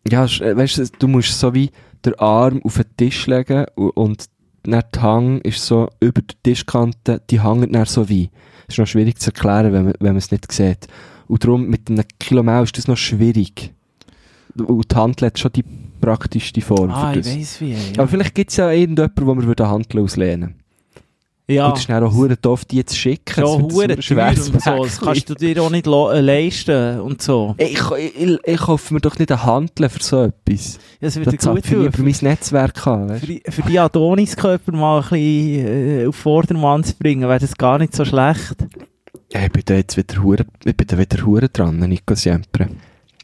Ja, äh, weißt du, du musst so wie den Arm auf den Tisch legen u- und dann die Hang ist so über der Tischkante, die hängt dann so wie. Das ist noch schwierig zu erklären, wenn man, wenn man es nicht sieht. Und darum, mit einem Kilo Mehl ist das noch schwierig. Und die Handel hat schon die praktischste Form Ah, für ich das. weiss wie. Ja, Aber vielleicht gibt es ja irgendjemanden, wo wir würden Handel auslehnen ja. Und es ist dann auch verdammt doof, die zu schicken. ja Das hure schwer so. Das kannst du dir auch nicht äh, leisten und so. Ich, ich, ich kaufe mir doch nicht einen Handel für so etwas. Ja, Das Das würde gut ich tun. mein Netzwerk an. Weißt? Für die, für die Adoniskörper mal ein bisschen äh, auf Vordermann zu bringen, wäre das gar nicht so schlecht. Ja, ich bin da jetzt wieder hure, ich bin da wieder hure dran, Nico Siempre.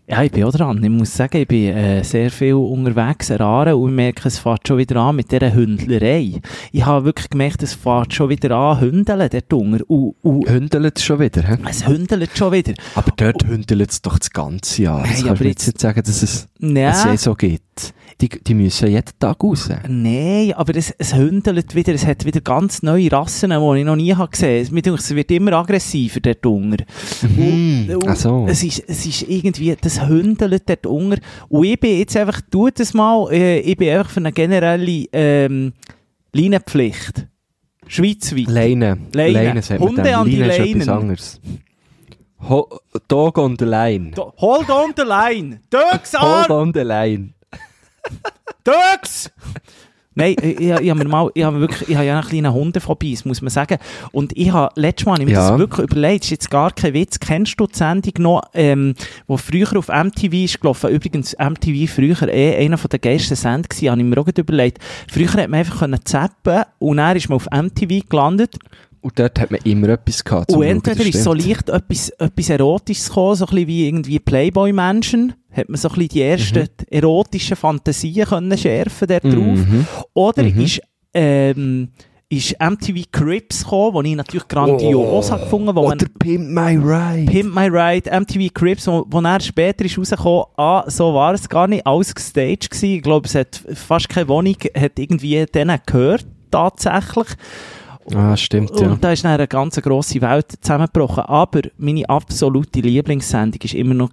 Ja, ich bin auch dran. Ich muss sagen, ich bin äh, sehr viel unterwegs Aare und ich merke, es fährt schon wieder an mit dieser Hündlerei. Ich habe wirklich gemerkt, es fährt schon wieder an, Hündeln, der Dunger. Und, und Hündelt es schon wieder, hä? es hündelt schon wieder. Aber dort hündelt es doch das ganze Jahr. Nein, kannst aber jetzt- nicht sagen, dass es Ja. eine Saison gibt. Die, die müssen jeden Tag raus. Nein, aber es, es hündelt wieder, es hat wieder ganz neue Rassen, die ich noch nie habe gesehen habe. Es wird immer aggressiver, der Dunger. Mhm. Und- Ach so. Es ist, es ist irgendwie, das Hündelt dort unter. Und ich bin jetzt einfach, tu das mal, äh, ich bin einfach für eine generelle ähm, Leinenpflicht. Schweizweit. Leine. Leine. Leine sagt Hunde an die Leine ist etwas Leinen. anderes. Ho Dog on the line. Do- Hold on the line! Dögs Hold an! on the line. Dögs! Nein, ich, ich, ich habe mir mal, ich habe wirklich, ich habe ja einen kleinen Hundephobie, das muss man sagen. Und ich habe, letztes Mal ich mir Ja. das wirklich überlegt, ist jetzt gar kein Witz, kennst du die Sendung noch, ähm, wo früher auf MTV ist gelaufen, übrigens MTV früher eh einer von der geilsten Sendungen gewesen, habe ich mir auch überlegt. Früher hat man einfach können zappen und dann ist man auf MTV gelandet Und dort hat man immer etwas gehabt. und Schauen, entweder das ist so leicht etwas, etwas Erotisches gekommen, so ein bisschen wie irgendwie Playboy-Menschen, hat man so ein bisschen die ersten erotischen Fantasien können schärfen dort drauf. Mhm. Oder Mhm. ist, ähm, ist MTV Crips gekommen, wo ich natürlich grandios habe gefunden, wo man Oder Pimp My Ride. Pimp My Ride, MTV Crips, wo, wo er später ist rausgekommen, ah, so war es gar nicht, alles gestaged gewesen. Ich glaube, es hat fast keine Wohnung, hat irgendwie denen gehört, tatsächlich. Ah, stimmt, ja. Und da ist dann eine ganz grosse Welt zusammengebrochen. Aber meine absolute Lieblingssendung war immer noch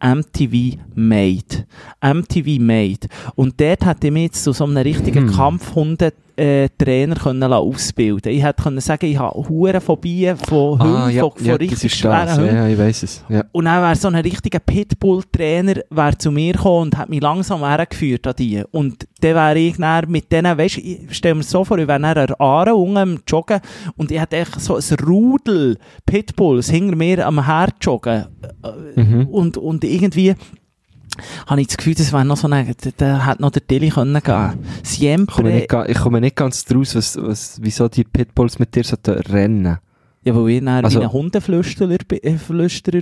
MTV Made. MTV Made. Und dort hätte ich mich jetzt zu so einem richtigen Hm. Kampfhunde äh, Trainer können ausbilden. Ich hätte können sagen, ich habe hure Phobie von Hunden, ah, ja, von, von ja, richtig schweren Hunden. ja, ich weiss es. Ja. Und dann wäre so ein richtiger Pitbull-Trainer zu mir gekommen und hat mich langsam hergeführt an die. Und dann wäre ich dann mit denen, weißt du, ich stell mir so vor, ich wäre dann Aare unten Joggen und ich hätte echt so ein Rudel Pitbulls hinter mir am Herd joggen. Mhm. Und, und irgendwie habe ich das Gefühl, das wäre noch so eine, da, hätte noch der Tilly können gehen. Ich komme Siempre. nicht, ich komme nicht ganz draus, was, was, wieso die Pitbulls mit dir so rennen. Ja, weil ich dann Also- wie ein Hundeflüsterer bin. Äh,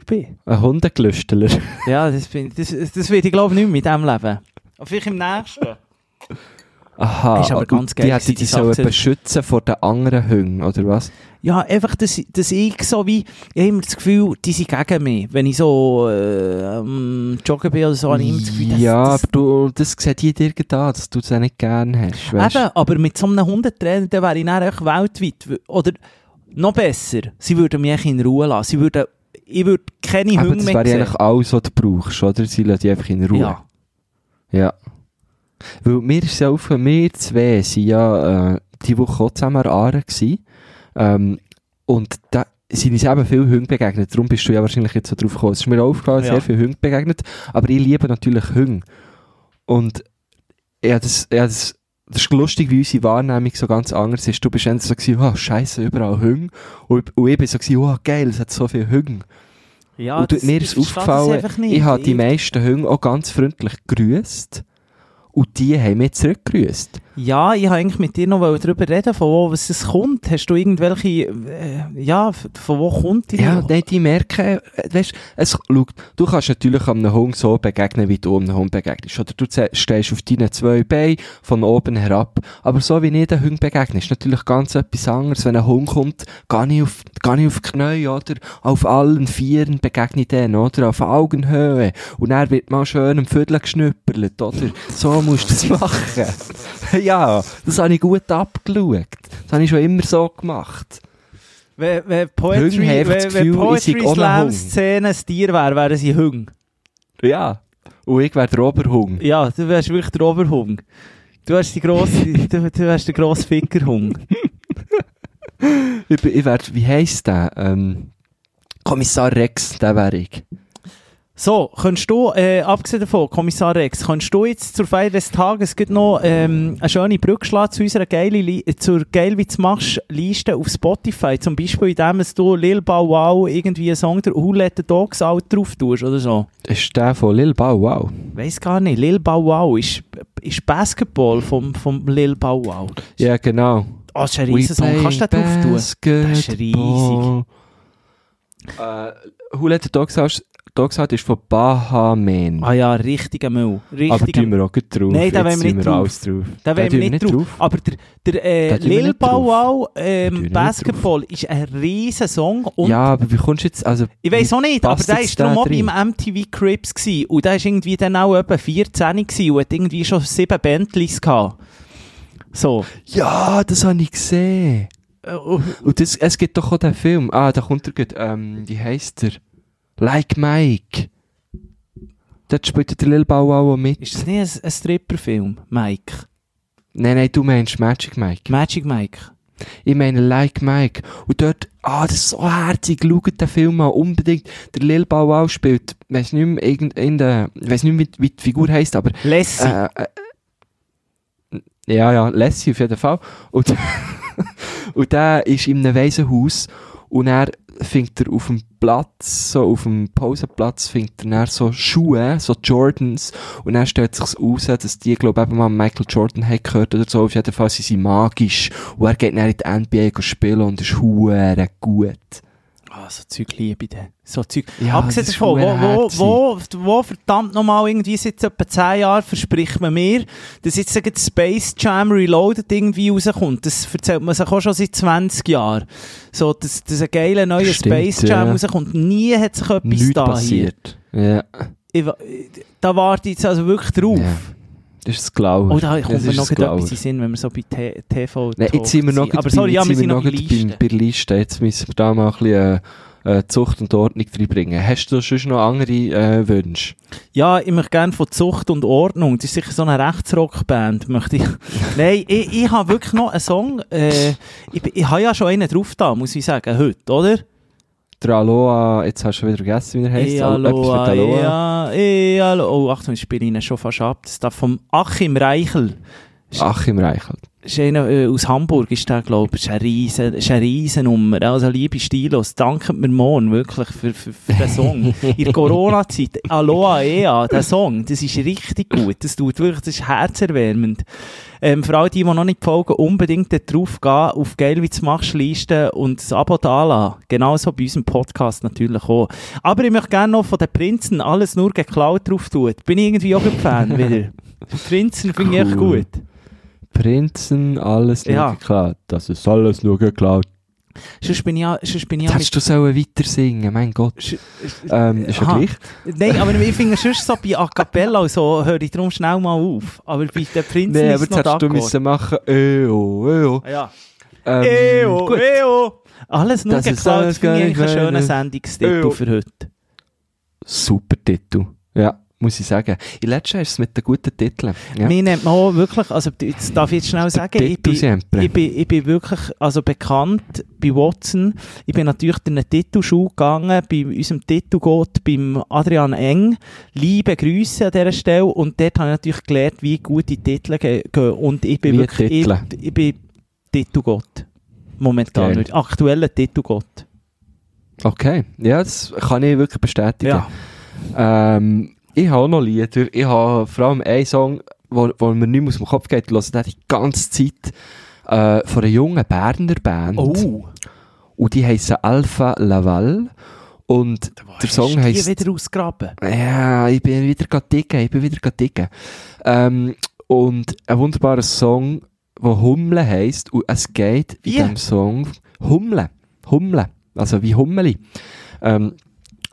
bin. Ein Hundegelüsteler. Ja, das, bin, das, das wird ich glaube ich nicht mehr in diesem Leben. Aber vielleicht im nächsten. Aha. Ist aber ganz geil Die hätten sollen Sache. beschützen vor den anderen Hunden, oder was? Ja, einfach, dass, dass ich so wie, ich habe immer das Gefühl, die sind gegen mich. Wenn ich so äh, Joggen bin oder so, habe ich immer das Gefühl, dass, ja, dass, aber du, das sieht jeder da, dass du das auch nicht gerne hast. Weißt? Eben, aber mit so einem Hundetrainer, dann wäre ich dann echt weltweit. Oder noch besser, sie würden mich in Ruhe lassen. Sie würden, ich würde keine Hunde das mehr wäre sehen. eigentlich alles, was du brauchst, oder? Sie lassen dich einfach in Ruhe. Ja. Ja. Weil mir ist ja aufgefallen, wir zwei sind ja äh, die Woche auch zusammen an Aare gewesen. Ähm, und da sind uns eben viele Hunde begegnet. Darum bist du ja wahrscheinlich jetzt so drauf gekommen. Es ist mir aufgefallen, Ja. sehr viele Hunde begegnet. Aber ich liebe natürlich Hunde. Und ja, das, ja, das, das ist lustig, wie unsere Wahrnehmung so ganz anders ist. Du bist entweder so gewesen, oh, scheiße, überall Hunde. Und, und ich bin so gewesen, oh, geil, es hat so viele Hunde. Ja, und das- mir ist aufgefallen, ich habe die meisten Hunde auch ganz freundlich gegrüßt. Und die haben mich zurückgegrüßt. Ja, ich wollte eigentlich mit dir noch darüber reden, von wo was es kommt. Hast du irgendwelche, äh, ja, von wo kommt die? Ja, nein, die merken, äh, weißt, es, schau, du kannst natürlich einem Hund so begegnen, wie du einem Hund begegnest. Oder du stehst auf deinen zwei Beinen von oben herab. Aber so wie ich den Hund begegne, ist natürlich ganz etwas anderes. Wenn ein Hund kommt, gehe ich auf, gehe ich auf die Knie, oder? Auf allen Vieren begegne ich den, oder? Auf Augenhöhe. Und dann wird mal schön am Viertel geschnüppelt, oder? So musst du das machen. Ja, das habe ich gut abgeschaut. Das habe ich schon immer so gemacht. Wenn, wenn Poetry, wenn, wenn Gefühl, Poetry Slam. Szene ein Tier wäre, wären sie Hung. Ja. Und ich wäre der Oberhung. Ja, du wärst wirklich der Oberhung. Du wärst die grosse, du, du wärst der grosse Fickerhung. Ich, ich wär, wie heisst der? Ähm, Kommissar Rex, der wäre ich. So, könntest du, äh, abgesehen davon, Kommissar Rex, könntest du jetzt zur Feier des Tages noch ähm, eine schöne Brücke schlagen zu unserer geile, zur geil wie du machst Liste auf Spotify, zum Beispiel indem dass du Lil Bow Wow irgendwie einen Song der Who Let the Dogs Out drauf tust oder so. Ist der von Lil Bow Wow. Weiß gar nicht, Lil Bow Wow ist, ist Basketball vom, vom Lil Bow Wow. Ja, genau. Oh, das ist ein riesen Song, kannst du den drauf tun? Das ist riesig. Äh, Who Let the Dogs Out, Dogs Out ist von Bahamen. Ah ja, richtiger Müll. Aber Richtiger tun wir auch gut drauf. Nein, da wollen wir nicht drauf. alles drauf. Da wollen wir nicht drauf. Aber der, der äh, Lil Bow. Wow ähm, Basketball ist ein riesen Song. Ja, aber wie kommst du jetzt, also... ich weiß auch nicht, aber der war darum auch der beim MTV Crips. Gewesen. Und der war irgendwie dann auch etwa 14 gewesen und hat irgendwie schon sieben Bentleys gehabt. So. Ja, das habe ich gesehen. Äh, oh, Und das, es gibt doch auch den Film. Ah, da kommt er gut. Ähm, wie heisst er? Like Mike. Dort spielt der Lil Bow auch mit. Ist das nicht ein, ein Stripperfilm, Mike? Nein, nein, du meinst Magic Mike. Magic Mike. Ich meine Like Mike. Und dort, ah, das ist so herzig. Schaut den Film an, unbedingt. Der Lil Bow Wow spielt, weiss nicht mehr, irgend, in der, weiss nicht mehr, wie, wie die Figur heisst, aber, Lassie. äh, äh, ja, ja, Lassie auf jeden Fall. Und, und der ist in einem Waisenhaus und er findet er auf dem Platz, so auf dem Pausenplatz, findet er dann so Schuhe, so Jordans. Und dann stellt sich aus, dass die, glaube ich, eben mal Michael Jordan hat gehört oder so, auf jeden Fall sind sie magisch. Und er geht dann in die NBA spielen und ist hure gut. Ah, so Zeug liebe ich dann. So Zeug. Ja, Abgesehen davon, wo, wo, wo, wo verdammt nochmal irgendwie seit etwa 10 Jahren verspricht man mir, dass jetzt sagen, Space Jam Reloaded irgendwie rauskommt. Das erzählt man sich auch schon seit 20 Jahren. So, dass, dass ein geiler neuer Space Jam ja. rauskommt. Nie hat sich etwas Nichts da hier. passiert. Ja, Ich, da warte ich jetzt also wirklich drauf. Ja. Das ist das Glauben. Oh, da kommt mir noch etwas in Sinn, wenn wir so bei T TV Nein, jetzt sind wir noch Aber sorry, bei, ja, jetzt wir sind sind noch bei Liste. bei der Liste. Jetzt müssen wir da mal ein bisschen äh, äh, Zucht und Ordnung reinbringen. Hast du sonst noch andere äh, Wünsche? Ja, ich möchte gerne von Zucht und Ordnung. Das ist sicher so eine Rechtsrockband. Möchte ich. Nein, ich, ich habe wirklich noch einen Song. Äh, ich, ich habe ja schon einen drauf da, muss ich sagen, heute, oder? Der Aloha, jetzt hast du schon wieder vergessen, wie er mit Aloha, Aloha. ja, eh, Aloha. Oh, Achtung, ich spiele ihn schon fast ab. Das ist da vom Achim Reichel. Achim Reichelt. ist einer äh, aus Hamburg, ist der, glaube ich. Ist eine riesen, ist eine riesen Nummer. Also, liebe Stilos, danket mir morgen wirklich für, für, für den Song. In der Corona-Zeit, Aloha Ea, der Song, das ist richtig gut. Das tut wirklich, das ist herzerwärmend. Ähm, für all die, die noch nicht folgen, unbedingt drauf gehen, auf geil wie du machst Liste und das Abo da. Genauso bei unserem Podcast natürlich auch. Aber ich möchte gerne noch von den Prinzen alles nur geklaut drauf tun. Bin ich irgendwie auch ein Fan wieder. Prinzen finde ich echt Cool. gut. Prinzen, alles nur Ja. geklaut. Das ist alles nur geklaut. Sonst bin ich ja, sonst bin ich ja hättest du sollen weiter singen, mein Gott. Sch- Ähm, ist ja gleich. Nein, aber ich finde sonst so bei A Cappella so höre ich darum schnell mal auf. Aber bei den Prinzen Nee, aber jetzt hättest du müssen machen, eo, eo. Ja. Ähm, Eo, gut. eo. Alles nur Das geklaut. finde ich einen meine- Sendungstitel für heute. Super Titel. Ja, muss ich sagen. In letzter ist es mit den guten Titeln. Ja. Mir nennt man auch wirklich, also jetzt darf ich jetzt schnell sagen, ich bin, ich, bin, ich bin wirklich also bekannt bei Watson. Ich bin natürlich in eine Titelschule gegangen, bei unserem Titelgott, beim Adrian Eng. Liebe Grüße an dieser Stelle. Und dort habe ich natürlich gelernt, wie gute Titel ge- gehen. Und ich bin Wie wirklich, ich, ich bin Titelgott. Momentan Geil. nicht. Aktueller Titelgott. Okay, ja, das kann ich wirklich bestätigen. Ja. Ähm, ich habe auch noch Lieder. Ich habe vor allem einen Song, wo, wo mir nicht mehr aus dem Kopf geht, hören den die ganze Zeit äh, von einer jungen Berner Band. Oh, Und die heissen Alpha Laval. Und der Song heisst... wieder ausgraben. Ja, ich bin wieder dicken, ich bin wieder dicken. Ähm, und ein wunderbarer Song, der Humle heisst. Und es geht in Wie? diesem Song Humle. Humle. Also wie Hummeli. Ähm,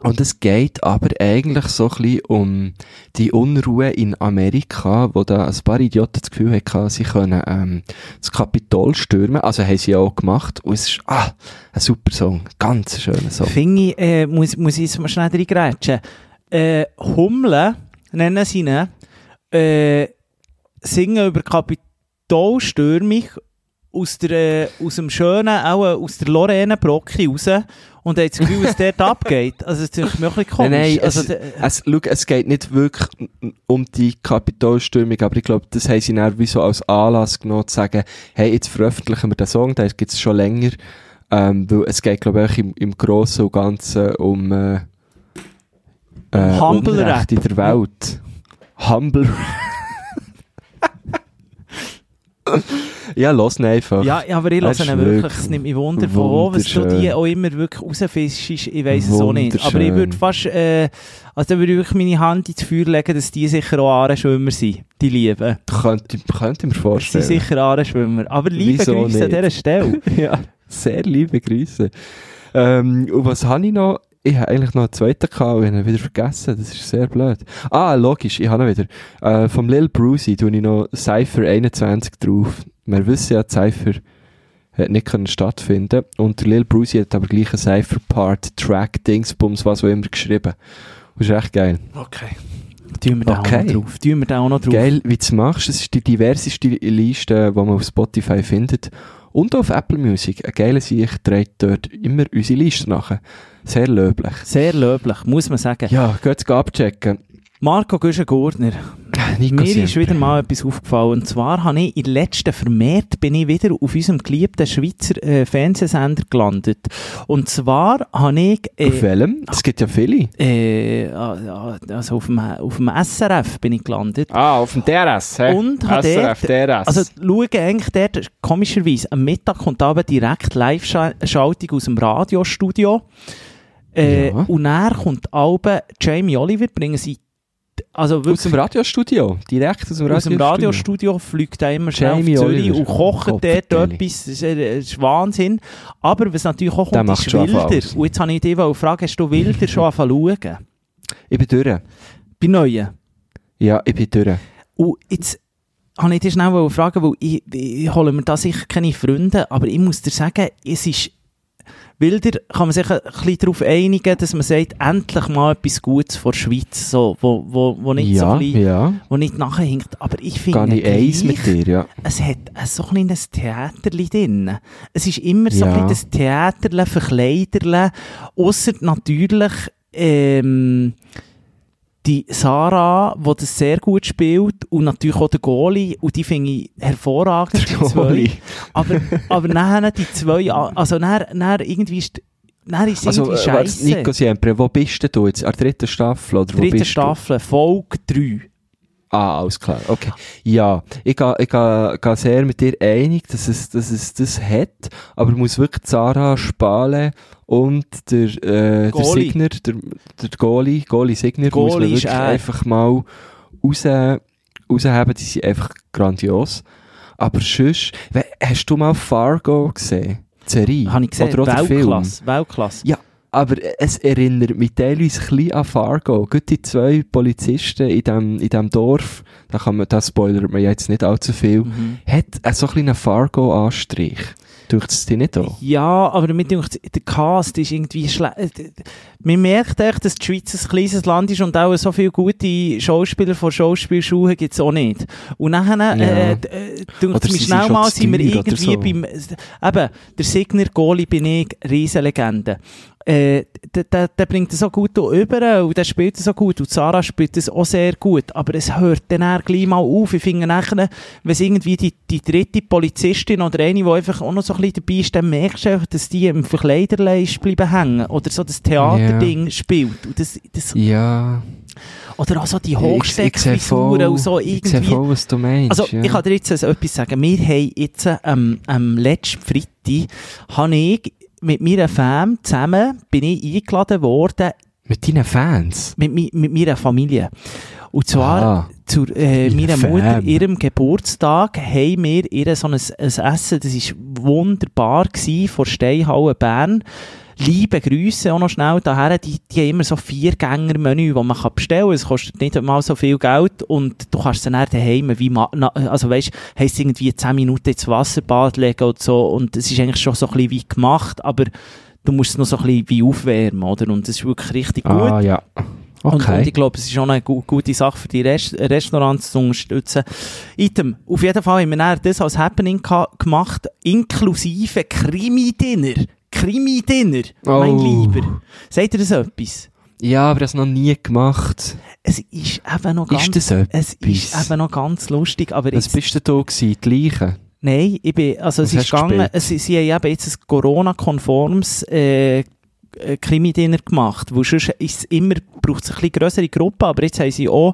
und es geht aber eigentlich so ein bisschen um die Unruhe in Amerika, wo da ein paar Idioten das Gefühl hatten, sie können ähm, das Kapitol stürmen. Also haben sie auch gemacht. Und es ist ah, ein super Song. Ganz schöner Song. Finde äh, muss, muss ich mal schnell reingrätschen. Äh, Humle, nennen sie ihn, äh, singen über Kapitolstürmung aus, der, äh, aus dem schönen, auch äh, aus der Lorraine Brocki raus und haben das Gefühl, was dort abgeht. Also, das ist mir ein bisschen komisch. Nein, nein, also, es, es, schau, es geht nicht wirklich um die Kapitolstürmung, aber ich glaube, das haben sie dann wie so als Anlass genommen, zu sagen, hey, jetzt veröffentlichen wir den Song, den gibt es schon länger, ähm, weil es geht, glaube ich, im, im Grossen und Ganzen um, äh, äh, Humble Unrecht in der Welt. Humble Ja, los einfach. ja, aber ich lasse ihn wirklich, es nimmt mich Wunder, von wo, was du die auch immer wirklich rausfischst, ich weiss es auch nicht. Aber ich würde fast, äh, also da würde ich wirklich meine Hand ins Feuer legen, dass die sicher auch Ahrenschwimmer sind, die Lieben. Könnte, könnte ich mir Sie vorstellen. sind sicher Ahrenschwimmer. Aber liebe Grüße an dieser Stelle. ja, sehr liebe Grüße. Ähm, und was habe ich noch? Ich habe eigentlich noch einen zweiten gehabt und ihn wieder vergessen. Das ist sehr blöd. Ah, logisch, ich habe ihn wieder. Äh, vom Lil Brucey tue ich noch Cypher 21 drauf. Wir wissen ja, Cypher hat nicht können stattfinden und der Lil Brucey hat aber gleich einen Cypher-Part, Track, Dingsbums, was auch immer geschrieben. Das ist echt geil. Okay. Tun wir da auch Okay. noch drauf. Tun wir da auch noch drauf. Geil, wie du es machst. Es ist die diverseste Liste, die man auf Spotify findet. Und auf Apple Music. Ein geiler Sieg trägt dort immer unsere Liste nachher. Sehr löblich. Sehr löblich, muss man sagen. Ja, geht's abchecken. Marco Güschen-Gurtner. Nico Mir ist wieder mal etwas aufgefallen. Und zwar habe ich in der letzten vermehrt bin ich wieder auf unserem geliebten Schweizer äh, Fernsehsender gelandet. Und zwar habe ich Auf äh, welchem? Es gibt ja viele. äh, also auf dem, auf dem SRF bin ich gelandet. Ah, auf dem DRS, hä? Und SRF, dort- DRS. Also schaue eigentlich dort, komischerweise, am Mittag kommt aber direkt Live-Schaltung aus dem Radiostudio. Äh, Ja. Und dann kommt Alben Jamie Oliver, bringen sie, also aus wirklich dem Radiostudio, direkt aus dem aus dem Radiostudio. Radiostudio fliegt er immer schnell Jamie auf Zürich und kocht dort Kopfverteilung. etwas. Das ist, äh, das ist Wahnsinn. Aber was natürlich auch kommt, ist Wilder. Und jetzt habe ich dich fragen, hast du Wilder schon angefangen zu schauen? Ich bin durch. Bei Neuen? Ja, ich bin durch. Und jetzt habe ich dich schnell fragen, weil ich, ich hole mir da sicher keine Freunde, aber ich muss dir sagen, es ist Wilder kann man sich ein bisschen darauf einigen, dass man sagt, endlich mal etwas Gutes vor der Schweiz, so, wo, wo, wo nicht so ja, bisschen, ja. wo nicht nachhinkt. Aber ich finde Gehe ich eins mit dir, ja. es hat ein so ein kleines Theaterli drin. Es ist immer so Ja. ein bisschen das Theaterli, Verkleiderli, ausser natürlich ähm, die Sarah, die das sehr gut spielt und natürlich auch der Goalie und die finde ich hervorragend, die zwei. Aber, aber nachher die zwei, also nachher, nachher irgendwie ist, nachher ist Also, irgendwie äh, scheiße. Nico Siempre, wo bist du jetzt? An der dritten Staffel? Oder wo Dritte Staffel, Folge 3. Ah, alles klar, okay. Ja, ich gehe ich gehe- gehe sehr mit dir einig, dass es, dass es das hat, aber muss wirklich Sarah Spale und der, äh, der. Signer, der, der Goalie, Goalie Signer, muss man wirklich einfach mal raus, rausheben, die sind einfach grandios. Aber sonst, hast du mal Fargo gesehen? Die Serie? Habe ich gesehen, Oder auch den Film? Weltklasse, Weltklasse. Ja, aber es erinnert mich teilweise ein bisschen an Fargo. Gut, die zwei Polizisten in dem, in dem Dorf, da kann man, das spoilert man jetzt nicht allzu viel, Mhm. hat äh, so ein kleinen Fargo-Anstrich. Tut es dir nicht auch? Ja, aber mir denkt, der Cast ist irgendwie schlecht. Man merkt echt, dass die Schweiz ein kleines Land ist und auch so viele gute Schauspieler von Schauspielschulen gibt es auch nicht. Und nachher, äh, Ja. äh, denkt sind schnell mal, sind wir irgendwie so. beim, eben, der Signer Goalie bin ich, Riesenlegende. Äh, der, der, bringt das so gut über und der spielt das so gut und Sarah spielt das auch sehr gut, aber es hört dann eher gleich mal auf. Ich finde nachher, wenn es irgendwie die, die dritte Polizistin oder eine, die einfach auch noch so ein bisschen dabei ist, dann merkst du einfach, dass die im Verkleiderlei ist bleiben hängen oder so das Theaterding spielt. Und das, das, Ja. oder auch so die voll, und so ich sehe irgendwie. voll, was du meinst. Also, ja. ich kann dir jetzt also etwas sagen. Wir haben jetzt ähm, am letzten Freitag habe ich mit meiner Fam zusammen bin ich eingeladen worden Mit deinen Fans? mit, mi- mit meiner Familie. Und zwar Ah. zu äh, meiner Fam. Mutter, ihrem Geburtstag, haben wir ihr so ein, ein Essen, das war wunderbar gewesen, von Steinhalle Bern. Liebe Grüße auch noch schnell daher. Die, die haben immer so Viergänger-Menü, die man kann bestellen kann. Es kostet nicht mal so viel Geld und du kannst dann daheim wie, also weißt, heisst irgendwie 10 Minuten ins Wasserbad legen und so und es ist eigentlich schon so ein bisschen wie gemacht, aber du musst es noch so ein bisschen wie aufwärmen, oder? Und das ist wirklich richtig gut. Ah, ja. Und, und Okay. ich glaube, es ist schon eine gu gute Sache für die Rest Restaurants zu unterstützen. Item, auf jeden Fall haben wir dann das als Happening gemacht, inklusive Krimi-Dinner. Krimi-Dinner, mein Oh. Lieber. Sagt ihr das etwas? Ja, aber das noch nie gemacht. Es ist eben noch ganz, Ist das etwas? es ist eben noch ganz lustig, aber Was jetzt, bist du da gewesen? Die Leichen? nein, ich bin, also es Was ist hast du gegangen, es, sie haben eben jetzt ein Corona-konformes, äh, äh, Krimi-Dinner gemacht, wo sonst ist es immer, braucht es ein bisschen grössere Gruppe, aber jetzt haben sie auch,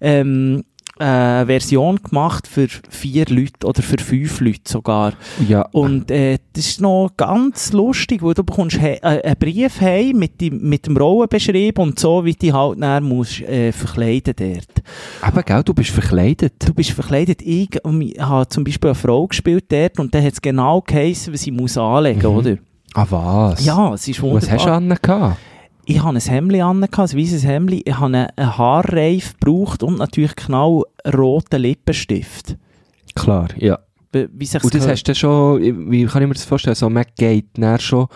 ähm, eine Version gemacht für vier Leute oder für fünf Leute sogar. Ja. Und äh, das ist noch ganz lustig, weil du bekommst he äh, einen Brief heim mit, dem- mit dem Rollenbeschrieb und so, wie die halt dann musst, äh, verkleiden dort. Aber gell, du bist verkleidet. Du bist verkleidet. Ich, ich habe zum Beispiel eine Frau gespielt dort und dann hat es genau geheißen, was sie muss anlegen Mhm. oder? Ah, was? Ja, es ist wunderbar. Was hast du an gehabt? Ich habe ein Hemd an, ein weißes Hemd. Ich habe einen, Haarreif gebraucht und natürlich knallroten Lippenstift. Klar, ja. Wie- Und das gehört. hast du schon, wie kann ich mir das vorstellen, so man geht schon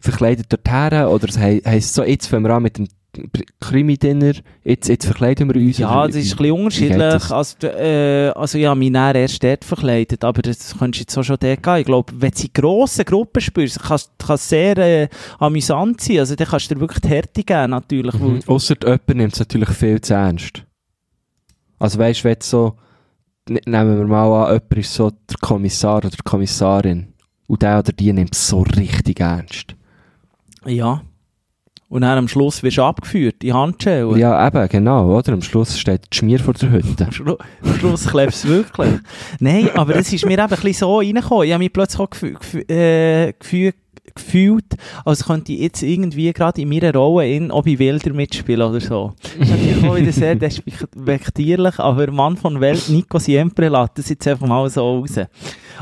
verkleidet dorthin oder es hei- heisst so, jetzt fangen wir an mit dem Krimi-Dinner, jetzt, jetzt verkleiden wir uns? Ja, das ist ein bisschen unterschiedlich. Also, äh, also ja, mich dann erst dort verkleidet, aber das könntest du jetzt auch schon dort gehen. Ich glaube, wenn du in grossen Gruppen spürst, kann es sehr äh, amüsant sein. Also dann kannst du dir wirklich die Härte geben, natürlich. Mhm. Ausser jemand nimmt es natürlich viel zu ernst. Also weißt du, wenn so, ne- nehmen wir mal an, jemand ist so der Kommissar oder die Kommissarin und der oder die nimmt es so richtig ernst. Ja. Und dann am Schluss wirst du abgeführt, in Handschellen. Ja, eben, genau, oder? Am Schluss steht die Schmier vor der Hütte. Am Schlu am Schluss klebst du wirklich. Nein, aber das ist mir eben ein bisschen so reingekommen. Ich habe mich plötzlich auch gefü äh, gefü gefühlt, als könnte ich jetzt irgendwie gerade in meiner Rolle in Obi Wilder mitspielen oder so. Das ist natürlich auch wieder sehr despektierlich, aber Mann von Welt, Nico Siempre, lässt das jetzt einfach mal so raus.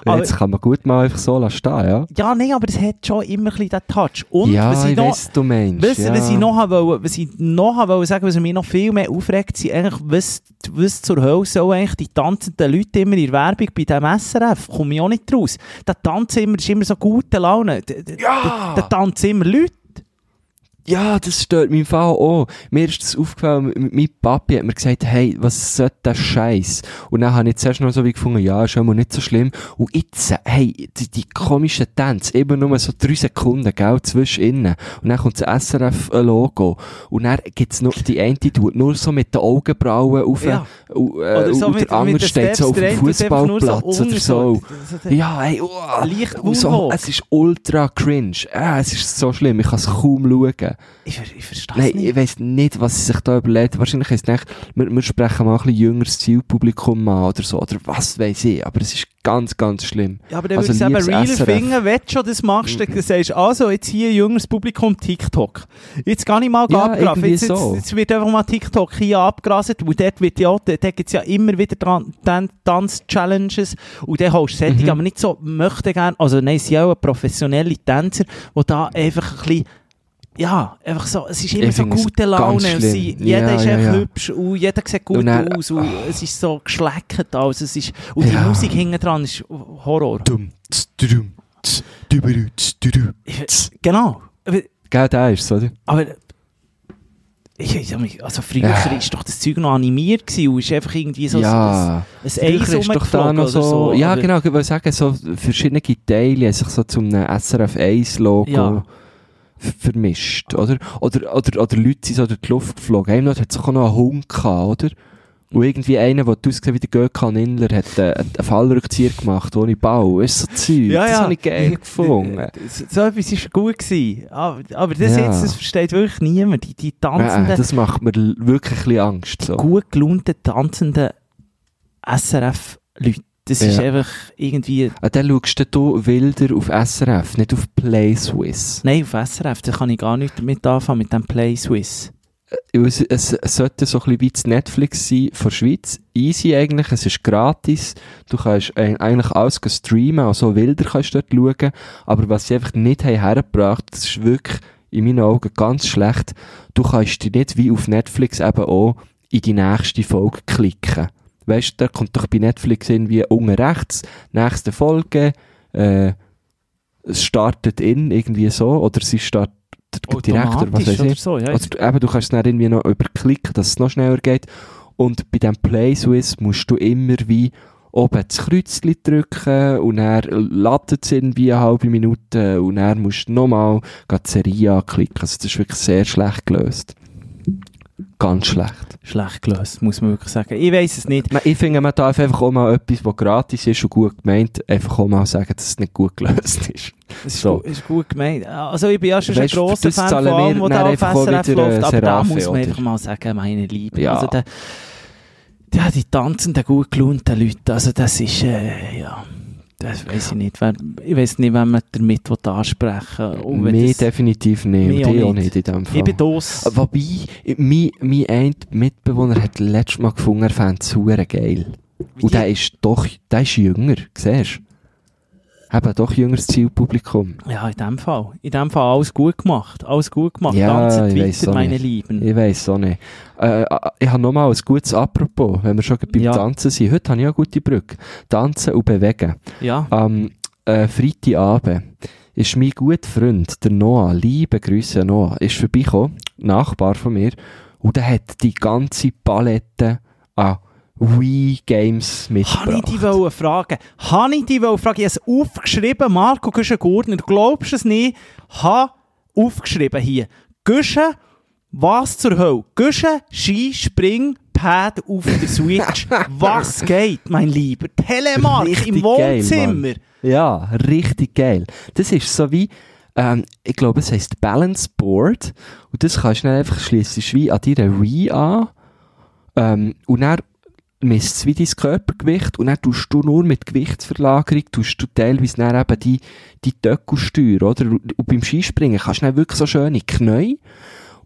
Aber, Jetzt kann man gut mal einfach so lassen stehen, ja? ja, nein, aber es hat schon immer ein bisschen den Touch. Und ja, was ich ich noch, weiss, du meinst. Du, ja. was ich noch wollen- was ich noch wollen sagen, was mich noch viel mehr aufregt, sind eigentlich, was, was zur Hölle sollen eigentlich die tanzenden Leute immer in der Werbung bei diesem SRF, komme ich auch nicht raus. Der tanzen immer, ist immer so gute Laune. Da, da, Ja! da tanzen immer Leute. Ja, das stört mich im Fall auch. Mir ist das aufgefallen, mein Papi hat mir gesagt, hey, was soll der Scheiß? Und dann habe ich zuerst noch so wie gefunden, ja, ist immer nicht so schlimm. Und jetzt, hey, die, die komischen Tänze, eben nur so drei Sekunden, gell, zwischen innen. Und dann kommt das SRF-Logo. Und dann gibt's noch, die eine, die tut nur so mit den Augenbrauen auf, Ja. und, äh, Oder so und der andere steht so auf dem Fußballplatz unten oder so. so. Ja, hey, oh, Leicht so, es ist ultra cringe. Ah, es ist so schlimm, ich kann es kaum schauen. Ich, ver- ich verstehe Nein, nicht. ich weiss nicht, was sie sich da überlegt. Wahrscheinlich ist es nicht, wir, wir sprechen mal ein bisschen jüngeres Zielpublikum an oder so, oder was weiß ich, aber es ist ganz, ganz schlimm. Ja, aber dann Also würde ich sagen, liebes realer finden, wenn du schon das machst, dann sagst du, also, jetzt hier junges Publikum TikTok. Jetzt gar nicht mal Ja, irgendwie Jetzt, jetzt, so. jetzt wird einfach mal TikTok hier abgraset, und dort wird ja, dort gibt es ja immer wieder Tan- Tan- Tanz-Challenges, und dann holst du solche, Mhm. aber nicht so, möchte gerne, also nein, es sind auch professionelle Tänzer, die da einfach ein bisschen ja, einfach so, es ist immer Ich so gute Laune. Sie, jeder Ja, ist ja, einfach ja. hübsch und jeder sieht gut dann- aus und es ist so geschleckt alles. Es ist, und die. Musik hinten dran ist Horror. Dumm, tz, dudum, tz, düberü, tz, Genau. Gell, der ist es, oder? aber ich, ich, mich- also früher Ja. ist doch das Zeug noch animiert gewesen und ist einfach irgendwie so ja. ein, ein Eis ist doch da noch so, so. ja genau, ich wollte sagen, so verschiedene Teile haben sich so zum SRF 1 Logo Ja. Vermischt, oder? Oder, oder, oder Leute sind so durch die Luft geflogen. Einem hat sich auch noch einen Hund gehabt, oder? Und irgendwie einer, der ausgesehen wie der Gökhan Inler, hat äh, einen Fallrückzieher gemacht, ohne Bau. Ist so Zeug. Ja, Das ja. habe ich geil gefunden. So, etwas war gut gewesen. Aber, aber das Ja. jetzt, das versteht wirklich niemand. Die, die tanzenden, Äh, das macht mir wirklich ein bisschen Angst. So. gut gelaunten, tanzenden SRF-Leute. Das ist Ja. einfach irgendwie... Ah, dann schaust du wilder auf SRF, nicht auf Play Swiss. Nein, auf SRF, da kann ich gar nicht damit anfangen, mit dem Play Swiss. Es, es, es sollte so ein bisschen wie das Netflix sein von der Schweiz. Easy eigentlich, es ist gratis. Du kannst äh, eigentlich alles streamen, also wilder kannst du dort schauen. Aber was sie einfach nicht haben hergebracht, das ist wirklich in meinen Augen ganz schlecht. Du kannst dich nicht wie auf Netflix eben auch in die nächste Folge klicken. Weißt du, da kommt doch bei Netflix irgendwie unten rechts, nächste Folge, äh, es startet in, irgendwie so, oder sie startet direkt, oder was weiß ich. so, ja. Oder eben, du kannst es dann irgendwie noch überklicken, dass es noch schneller geht. Und bei dem Play Swiss musst du immer wie oben das Kreuzchen drücken und dann ladet es irgendwie eine halbe Minute und dann musst du nochmal die Serie anklicken. Also das ist wirklich sehr schlecht gelöst. Ganz schlecht. Schlecht gelöst, muss man wirklich sagen. Ich weiß es nicht. Ich finde, man darf einfach auch mal etwas, was gratis ist und gut gemeint, einfach auch mal sagen, dass es nicht gut gelöst ist. Es ist, So. gut, ist gut gemeint. Also ich bin ja schon Weißt ein grosser das Fan von allem, was da auf SRF läuft. äh, Aber da muss man einfach mal sagen, meine Liebe. Ja. Also der, ja, die tanzenden, gut gelaunten Leute, also das ist, äh, ja... Das weiß ich nicht. Wer, ich weiß nicht, wenn man damit ansprechen will. Das- definitiv nicht. Mich Und auch ich auch nicht. nicht in dem Fall. Ich bin. Äh, Wobei, mein, mein ein Mitbewohner hat letztes Mal gefunden, er fände es geil. Und der ist doch, der ist jünger, siehst du? Eben, doch jüngeres Zielpublikum. Ja, in dem Fall. In dem Fall alles gut gemacht. Alles gut gemacht. Ja, Tanzen ich weiss meine nicht. Lieben. Ich weiss auch nicht. Äh, äh, ich habe nochmal ein gutes Apropos, wenn wir schon beim Ja. Tanzen sind. Heute habe ich eine gute Brücke. Tanzen und bewegen. Ja. Am äh, Freitagabend ist mein guter Freund, der Noah, liebe Grüße Noah, ist vorbeigekommen, Nachbar von mir, und der hat die ganze Palette an Wii-Games Habe ich mitgebracht. dich wollen fragen? Habe ich dich wollen fragen? Ich habe es aufgeschrieben, Marco Güschen-Gurtner. Du glaubst es nicht? Habe aufgeschrieben hier. Güschen, was zur Hölle? Güschen, Ski, Spring, Pad auf der Switch. Was geht, mein Lieber? Telemark Richtig im geil, Wohnzimmer. Mann. Ja, richtig geil. Das ist so wie, ähm, ich glaube, es heisst Balance Board. Und das kannst du dann einfach schließen, wie an deiner Wii an. Ähm, und dann misst es wie dein Körpergewicht und dann tust du nur mit Gewichtsverlagerung, tust du teilweise dann eben die, die Töckel steuern, oder? Und beim Skispringen kannst du dann wirklich so schöne Knie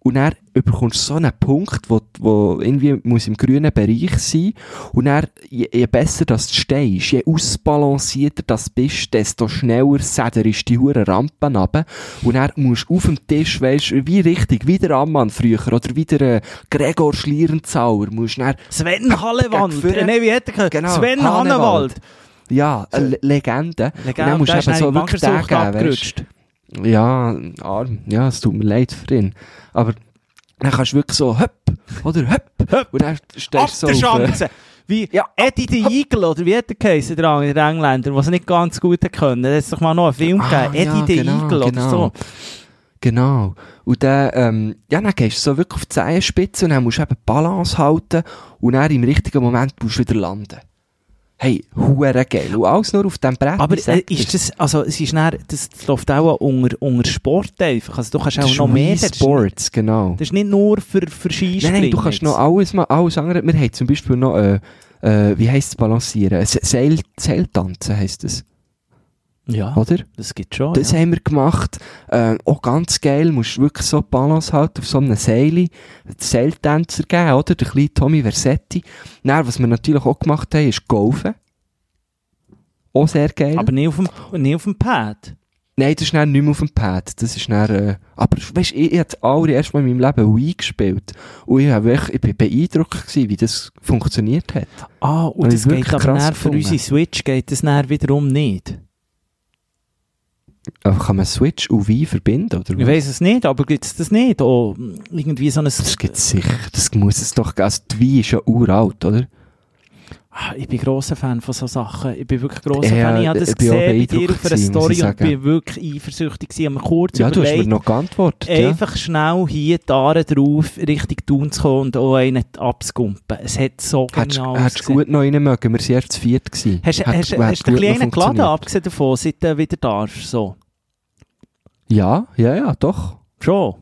und dann bekommst du so einen Punkt, wo, wo irgendwie muss im grünen Bereich sein und dann, je, je besser das du stehst, je ausbalancierter das bist, desto schneller sederst die hure Rampen runter und dann musst du auf dem Tisch, weisst wie richtig, wie der Ammann früher oder wie der äh, Gregor Schlierenzauer, musst dann Sven Hallewand. Äh, nee, wie hat er Genau, Sven Hannewald. Ja, eine Le- Legende. Und dann musst du eben so wirklich den geben. Ja, arm. Ja, es tut mir leid für ihn. Aber dann kannst du wirklich so, höpp, oder höpp, Höpp. und dann Ab stehst du der so auf, äh, Chance. Wie Ja. Eddie the Eagle, oder wie hat der geheißen, der der Engländer, der es nicht ganz gut können. Da hat doch mal noch einen Film Ah, gegeben, Eddie ja, the genau, Eagle oder genau. so. Genau. Und dann, ähm, ja, dann gehst du so wirklich auf die Zehenspitze und dann musst du eben Balance halten und dann im richtigen Moment musst du wieder landen. Hey, hure geil. Und alles nur auf dem Brett. Aber äh, ist das, also es ist dann, das läuft auch unter, unter Sport einfach. Also du kannst das auch noch mehr. Wii Das ist, Sports, genau. das ist nicht nur für, für Skispringen. Nein, nein, du kannst noch alles, alles andere. Wir haben zum Beispiel noch, äh, äh, wie heisst es balancieren? Se- Seil, Seiltanzen heisst es, Ja, oder? das gibt schon. Das ja. haben wir gemacht. Äh, auch ganz geil, musst wirklich so die Balance halten auf so einem Seil. Seiltänzer geben, oder? Der kleine Tommy Versetti. Dann, was wir natürlich auch gemacht haben, ist Golfen. Auch sehr geil. Aber nicht auf dem, nicht auf dem Pad. Nein, das ist nicht mehr auf dem Pad. Das ist dann, äh, aber weißt du, ich, ich habe das allererste Mal in meinem Leben Wii gespielt. Und ich, hab wirklich, ich bin beeindruckt gewesen, wie das funktioniert hat. Ah, und Habe das geht aber für unsere Switch geht das dann wiederum nicht. Kann man Switch und Wii verbinden, oder? Ich weiß es nicht, aber gibt es das nicht? Oh, irgendwie so ein... Das gibt's sicher. Das muss es doch geben. Also die Wii ist ja uralt, oder? Ah, Ich bin grosser Fan von so Sachen. Ich bin wirklich grosser Ja, Fan. Ich habe das ich gesehen bei dir auf einer Story und bin wirklich eifersüchtig. Ich habe mir kurz Ja, du hast mir überlegt, noch geantwortet, ja. einfach schnell hier die Aare drauf Richtung Thun zu kommen und auch einen abzugumpen. Es hat so genial hättest du gut noch rein mögen, wir waren erst zu viert. Gewesen. Hast, du einen geladen, funktioniert. abgesehen davon, seit du wieder darfst? So. Ja, ja, ja, doch. Schon.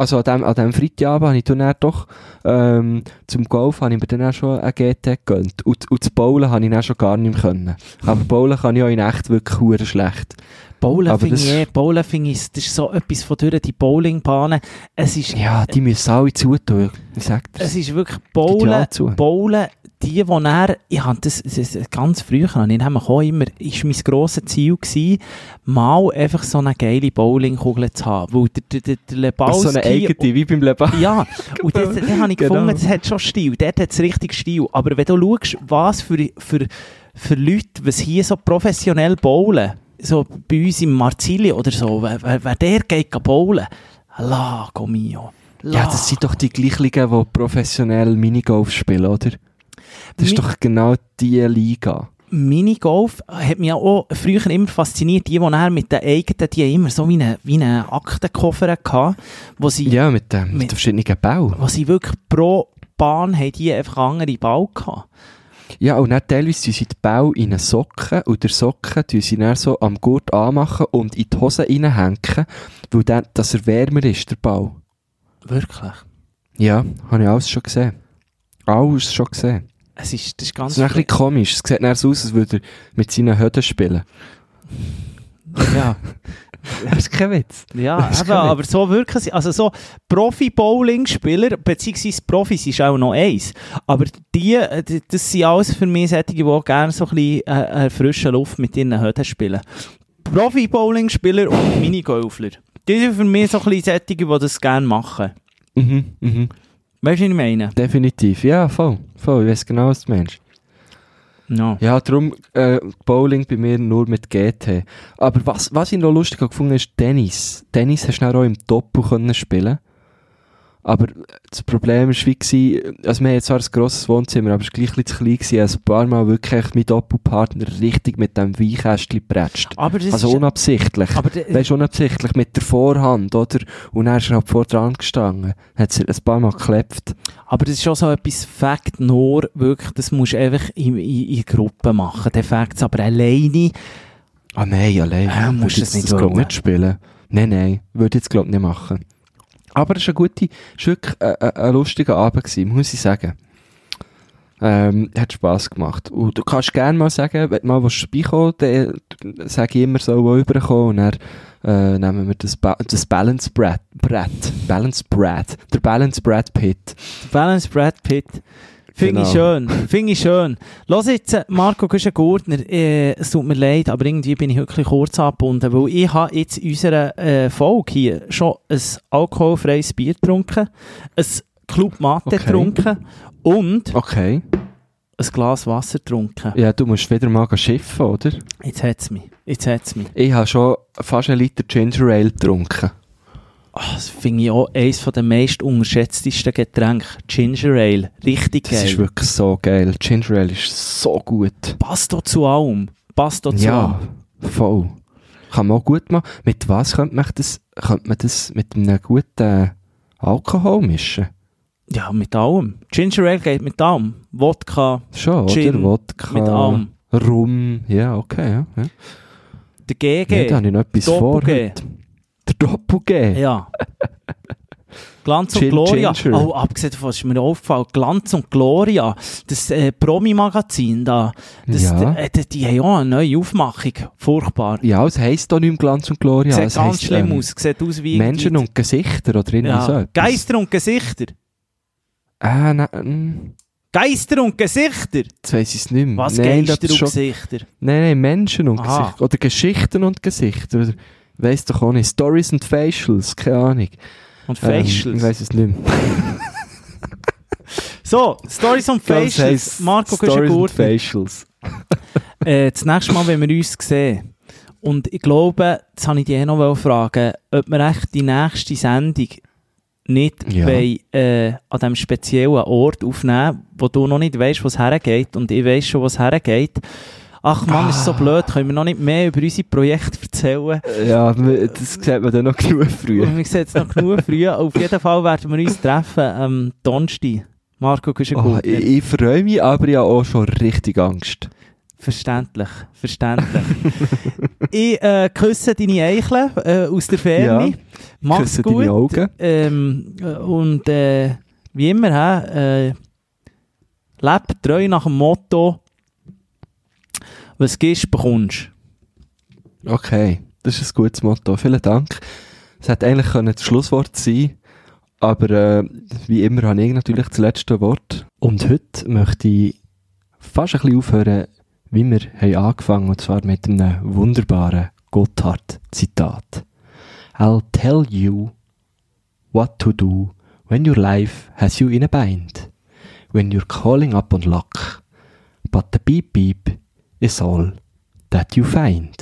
Also an dem, an dem Freitagabend habe ich dann, doch, ähm, zum Golf habe ich mir dann auch schon ein GT gegönnt. Und, und das Bowlen habe ich dann schon gar nicht mehr können. Aber Bowlen kann ich auch in echt wirklich hure schlecht. Bowlen finde das- ich, eh- Bowlen finde ich, das ist so etwas von durch die Bowlingbahnen. Es ist, Ja, die müssen alle zutun. Ich sag dir. es ist wirklich Bowlen, zu. Bowlen, die, die er, ich habe das, das, ganz früh, habe ich auch immer, ist mein grosses Ziel gewesen, mal einfach so eine geile Bowlingkugel zu haben. Weil der, der, der, Lebowski... so eine eigene, wie beim Leben. Ja, und das, das habe ich Genau. gefunden, das hat schon Stil, dort hat es richtig Stil. Aber wenn du schaust, was für, für, für Leute, was hier so professionell bowlen, so bei uns im Marzili oder so, wer, wer, der geht bowlen, Lago mio. Ja, das sind doch die gleichen, die professionell Minigolf spielen, oder? Das ist doch genau die Liga. Minigolf hat mich auch früher immer fasziniert, die, die er mit den eigenen, die immer so wie einen, wie einen Aktenkoffer hatten, wo sie, Ja, mit, ähm, mit Mit- den verschiedenen Bällen. wo sie wirklich pro Bahn haben die einfach andere Ball gehabt. Ja, und dann teilweise tun sie die Bälle in eine Socke und der Socken tun sie dann so am Gurt anmachen und in die Hose reinhängen, weil dann, dass er wärmer ist, der Ball. Wirklich. Ja, habe ich alles schon gesehen. Alles schon gesehen. Es ist, das ist ganz ist ein bisschen komisch. Es sieht dann so aus, als würde er mit seinen Höden spielen. Ja, Das ist kein Witz. ja eben, aber so wirken sie. Also so Profi-Bowling-Spieler, beziehungsweise Profis ist auch noch eins. Aber die, das sind alles für mich solche, die auch gerne so ein bisschen äh, äh, frische Luft mit ihren Höden spielen. Profi-Bowling-Spieler und Minigolfler. Die sind für mich so ein bisschen solche, die das gerne machen. Mhm, mhm. Weißt du, was ich meine? Definitiv. Ja, voll. Voll. Ich weiß genau, was du meinst. Ja. Ja, darum äh, Bowling bei mir nur mit GT. Aber was, was ich noch lustig habe gefunden ist Tennis. Tennis hast du auch im Doppel können spielen. Aber das Problem war wie, also wir haben jetzt zwar ein grosses Wohnzimmer, aber es war gleich ein bisschen zu klein gewesen, ein paar Mal wirklich mein Doppelpartner richtig mit dem Weinkästchen. Aber das Also unabsichtlich. aber Weißt unabsichtlich mit der Vorhand, oder? Und dann ist er halt vor dran gestanden. Hat sie ein paar Mal geklebt. Aber das ist schon so etwas Fakt, nur wirklich, das musst du einfach in, in, in Gruppen machen. Der Fakt aber alleine, Ah nein, allein. Äh, musst du es nicht das nicht spielen. Nein, nein. Würde ich jetzt glaub ich nicht machen. Aber es war eine gute, es war wirklich ein, ein, ein lustiger Abend gewesen, muss ich sagen. Ähm, hat Spass gemacht. Und du kannst gerne mal sagen, wenn du mal was vorbeikommen dann sage ich immer so, wo rüberkommen und dann äh, nehmen wir das, ba das Balance Brad, Brad, Balance Brad, der Balance Brad Pitt. Balance Brad Pitt. Finde ich Genau. schön, finde ich schön. Los jetzt, äh, Marco Güschen-Gurtner, äh, es tut mir leid, aber irgendwie bin ich wirklich kurz angebunden, weil ich habe jetzt in unserer äh, Folge hier schon ein alkoholfreies Bier getrunken, ein Club Mate Okay. getrunken und Okay. ein Glas Wasser getrunken. Ja, du musst wieder mal schiffen, oder? Jetzt hat es mich, jetzt mich. Ich habe schon fast einen Liter Ginger Ale getrunken. Ah, das finde ich auch eines der meist unterschätztesten Getränke. Ginger Ale. Richtig Das ist geil. wirklich so geil. Ginger Ale ist so gut. Passt doch zu allem. Passt doch zu Ja, allem. voll. Kann man auch gut machen. Mit was könnte man das, könnte man das mit einem guten Alkohol mischen? Ja, mit allem. Ginger Ale geht mit allem. Wodka, Schon, Gin, oder? Wodka, mit allem. Rum. Ja, okay. Ja, ja. Der GG. ja da habe ich noch etwas vor. Doppel-G. heute. Der Doppel-G. Ja. Glanz und Gin Gloria. Ginger. Oh, abgesehen davon ist mir aufgefallen, Glanz und Gloria, das äh, Promi-Magazin da, das, Ja. äh, die, die haben auch eine neue Aufmachung. Furchtbar. Ja, es heisst doch nicht mehr Glanz und Gloria. Sieht es ganz heisst, schlimm ähm, aus. Sieht aus wie Menschen und Gesichter oder irgendwie so ja. etwas. Geister und Gesichter. Ah, nein, mm, Geister und Gesichter. jetzt weiss ich es nicht mehr. Was Nein, Geister und schon- Gesichter? Nein, nein, Menschen und Aha. Gesichter. Oder Geschichten und Gesichter. Weiss doch auch nicht. Stories und Facials, keine Ahnung. Und Ähm, Facials. ich weiss es nicht mehr. so, Stories und Das Facials. Marco Stories und. Facials. Äh, das nächste Mal, wenn wir uns sehen. Und ich glaube, das habe ich dich eh noch fragen, ob wir echt die nächste Sendung nicht Ja. wollen, äh, an diesem speziellen Ort aufnehmen, wo du noch nicht weißt, wo es hergeht und ich weiss schon, wo es hergeht. Ach Mann, ist so Ah. blöd, können wir noch nicht mehr über unsere Projekte erzählen? Ja, das sieht man dann noch genug früher. Und wir sehen jetzt noch genug früh. Auf jeden Fall werden wir uns treffen am Donnerstag. Marco, du Oh, ich, ich freue mich, aber ich habe auch schon richtig Angst. Verständlich, verständlich. ich äh, küsse deine Eichel äh, aus der Ferne. Ja, Mach's küsse gut. deine Augen. Ähm, äh, und äh, wie immer, äh, leb treu nach dem Motto, was gibst, bekommst. Okay, das ist ein gutes Motto. Vielen Dank. Es hätte eigentlich das Schlusswort sein aber äh, wie immer habe ich natürlich das letzte Wort. Und heute möchte ich fast ein bisschen aufhören, wie wir haben angefangen und zwar mit einem wunderbaren Gotthard-Zitat. I'll tell you what to do when your life has you in a bind, when you're calling up on luck, but the beep beep is all that you find.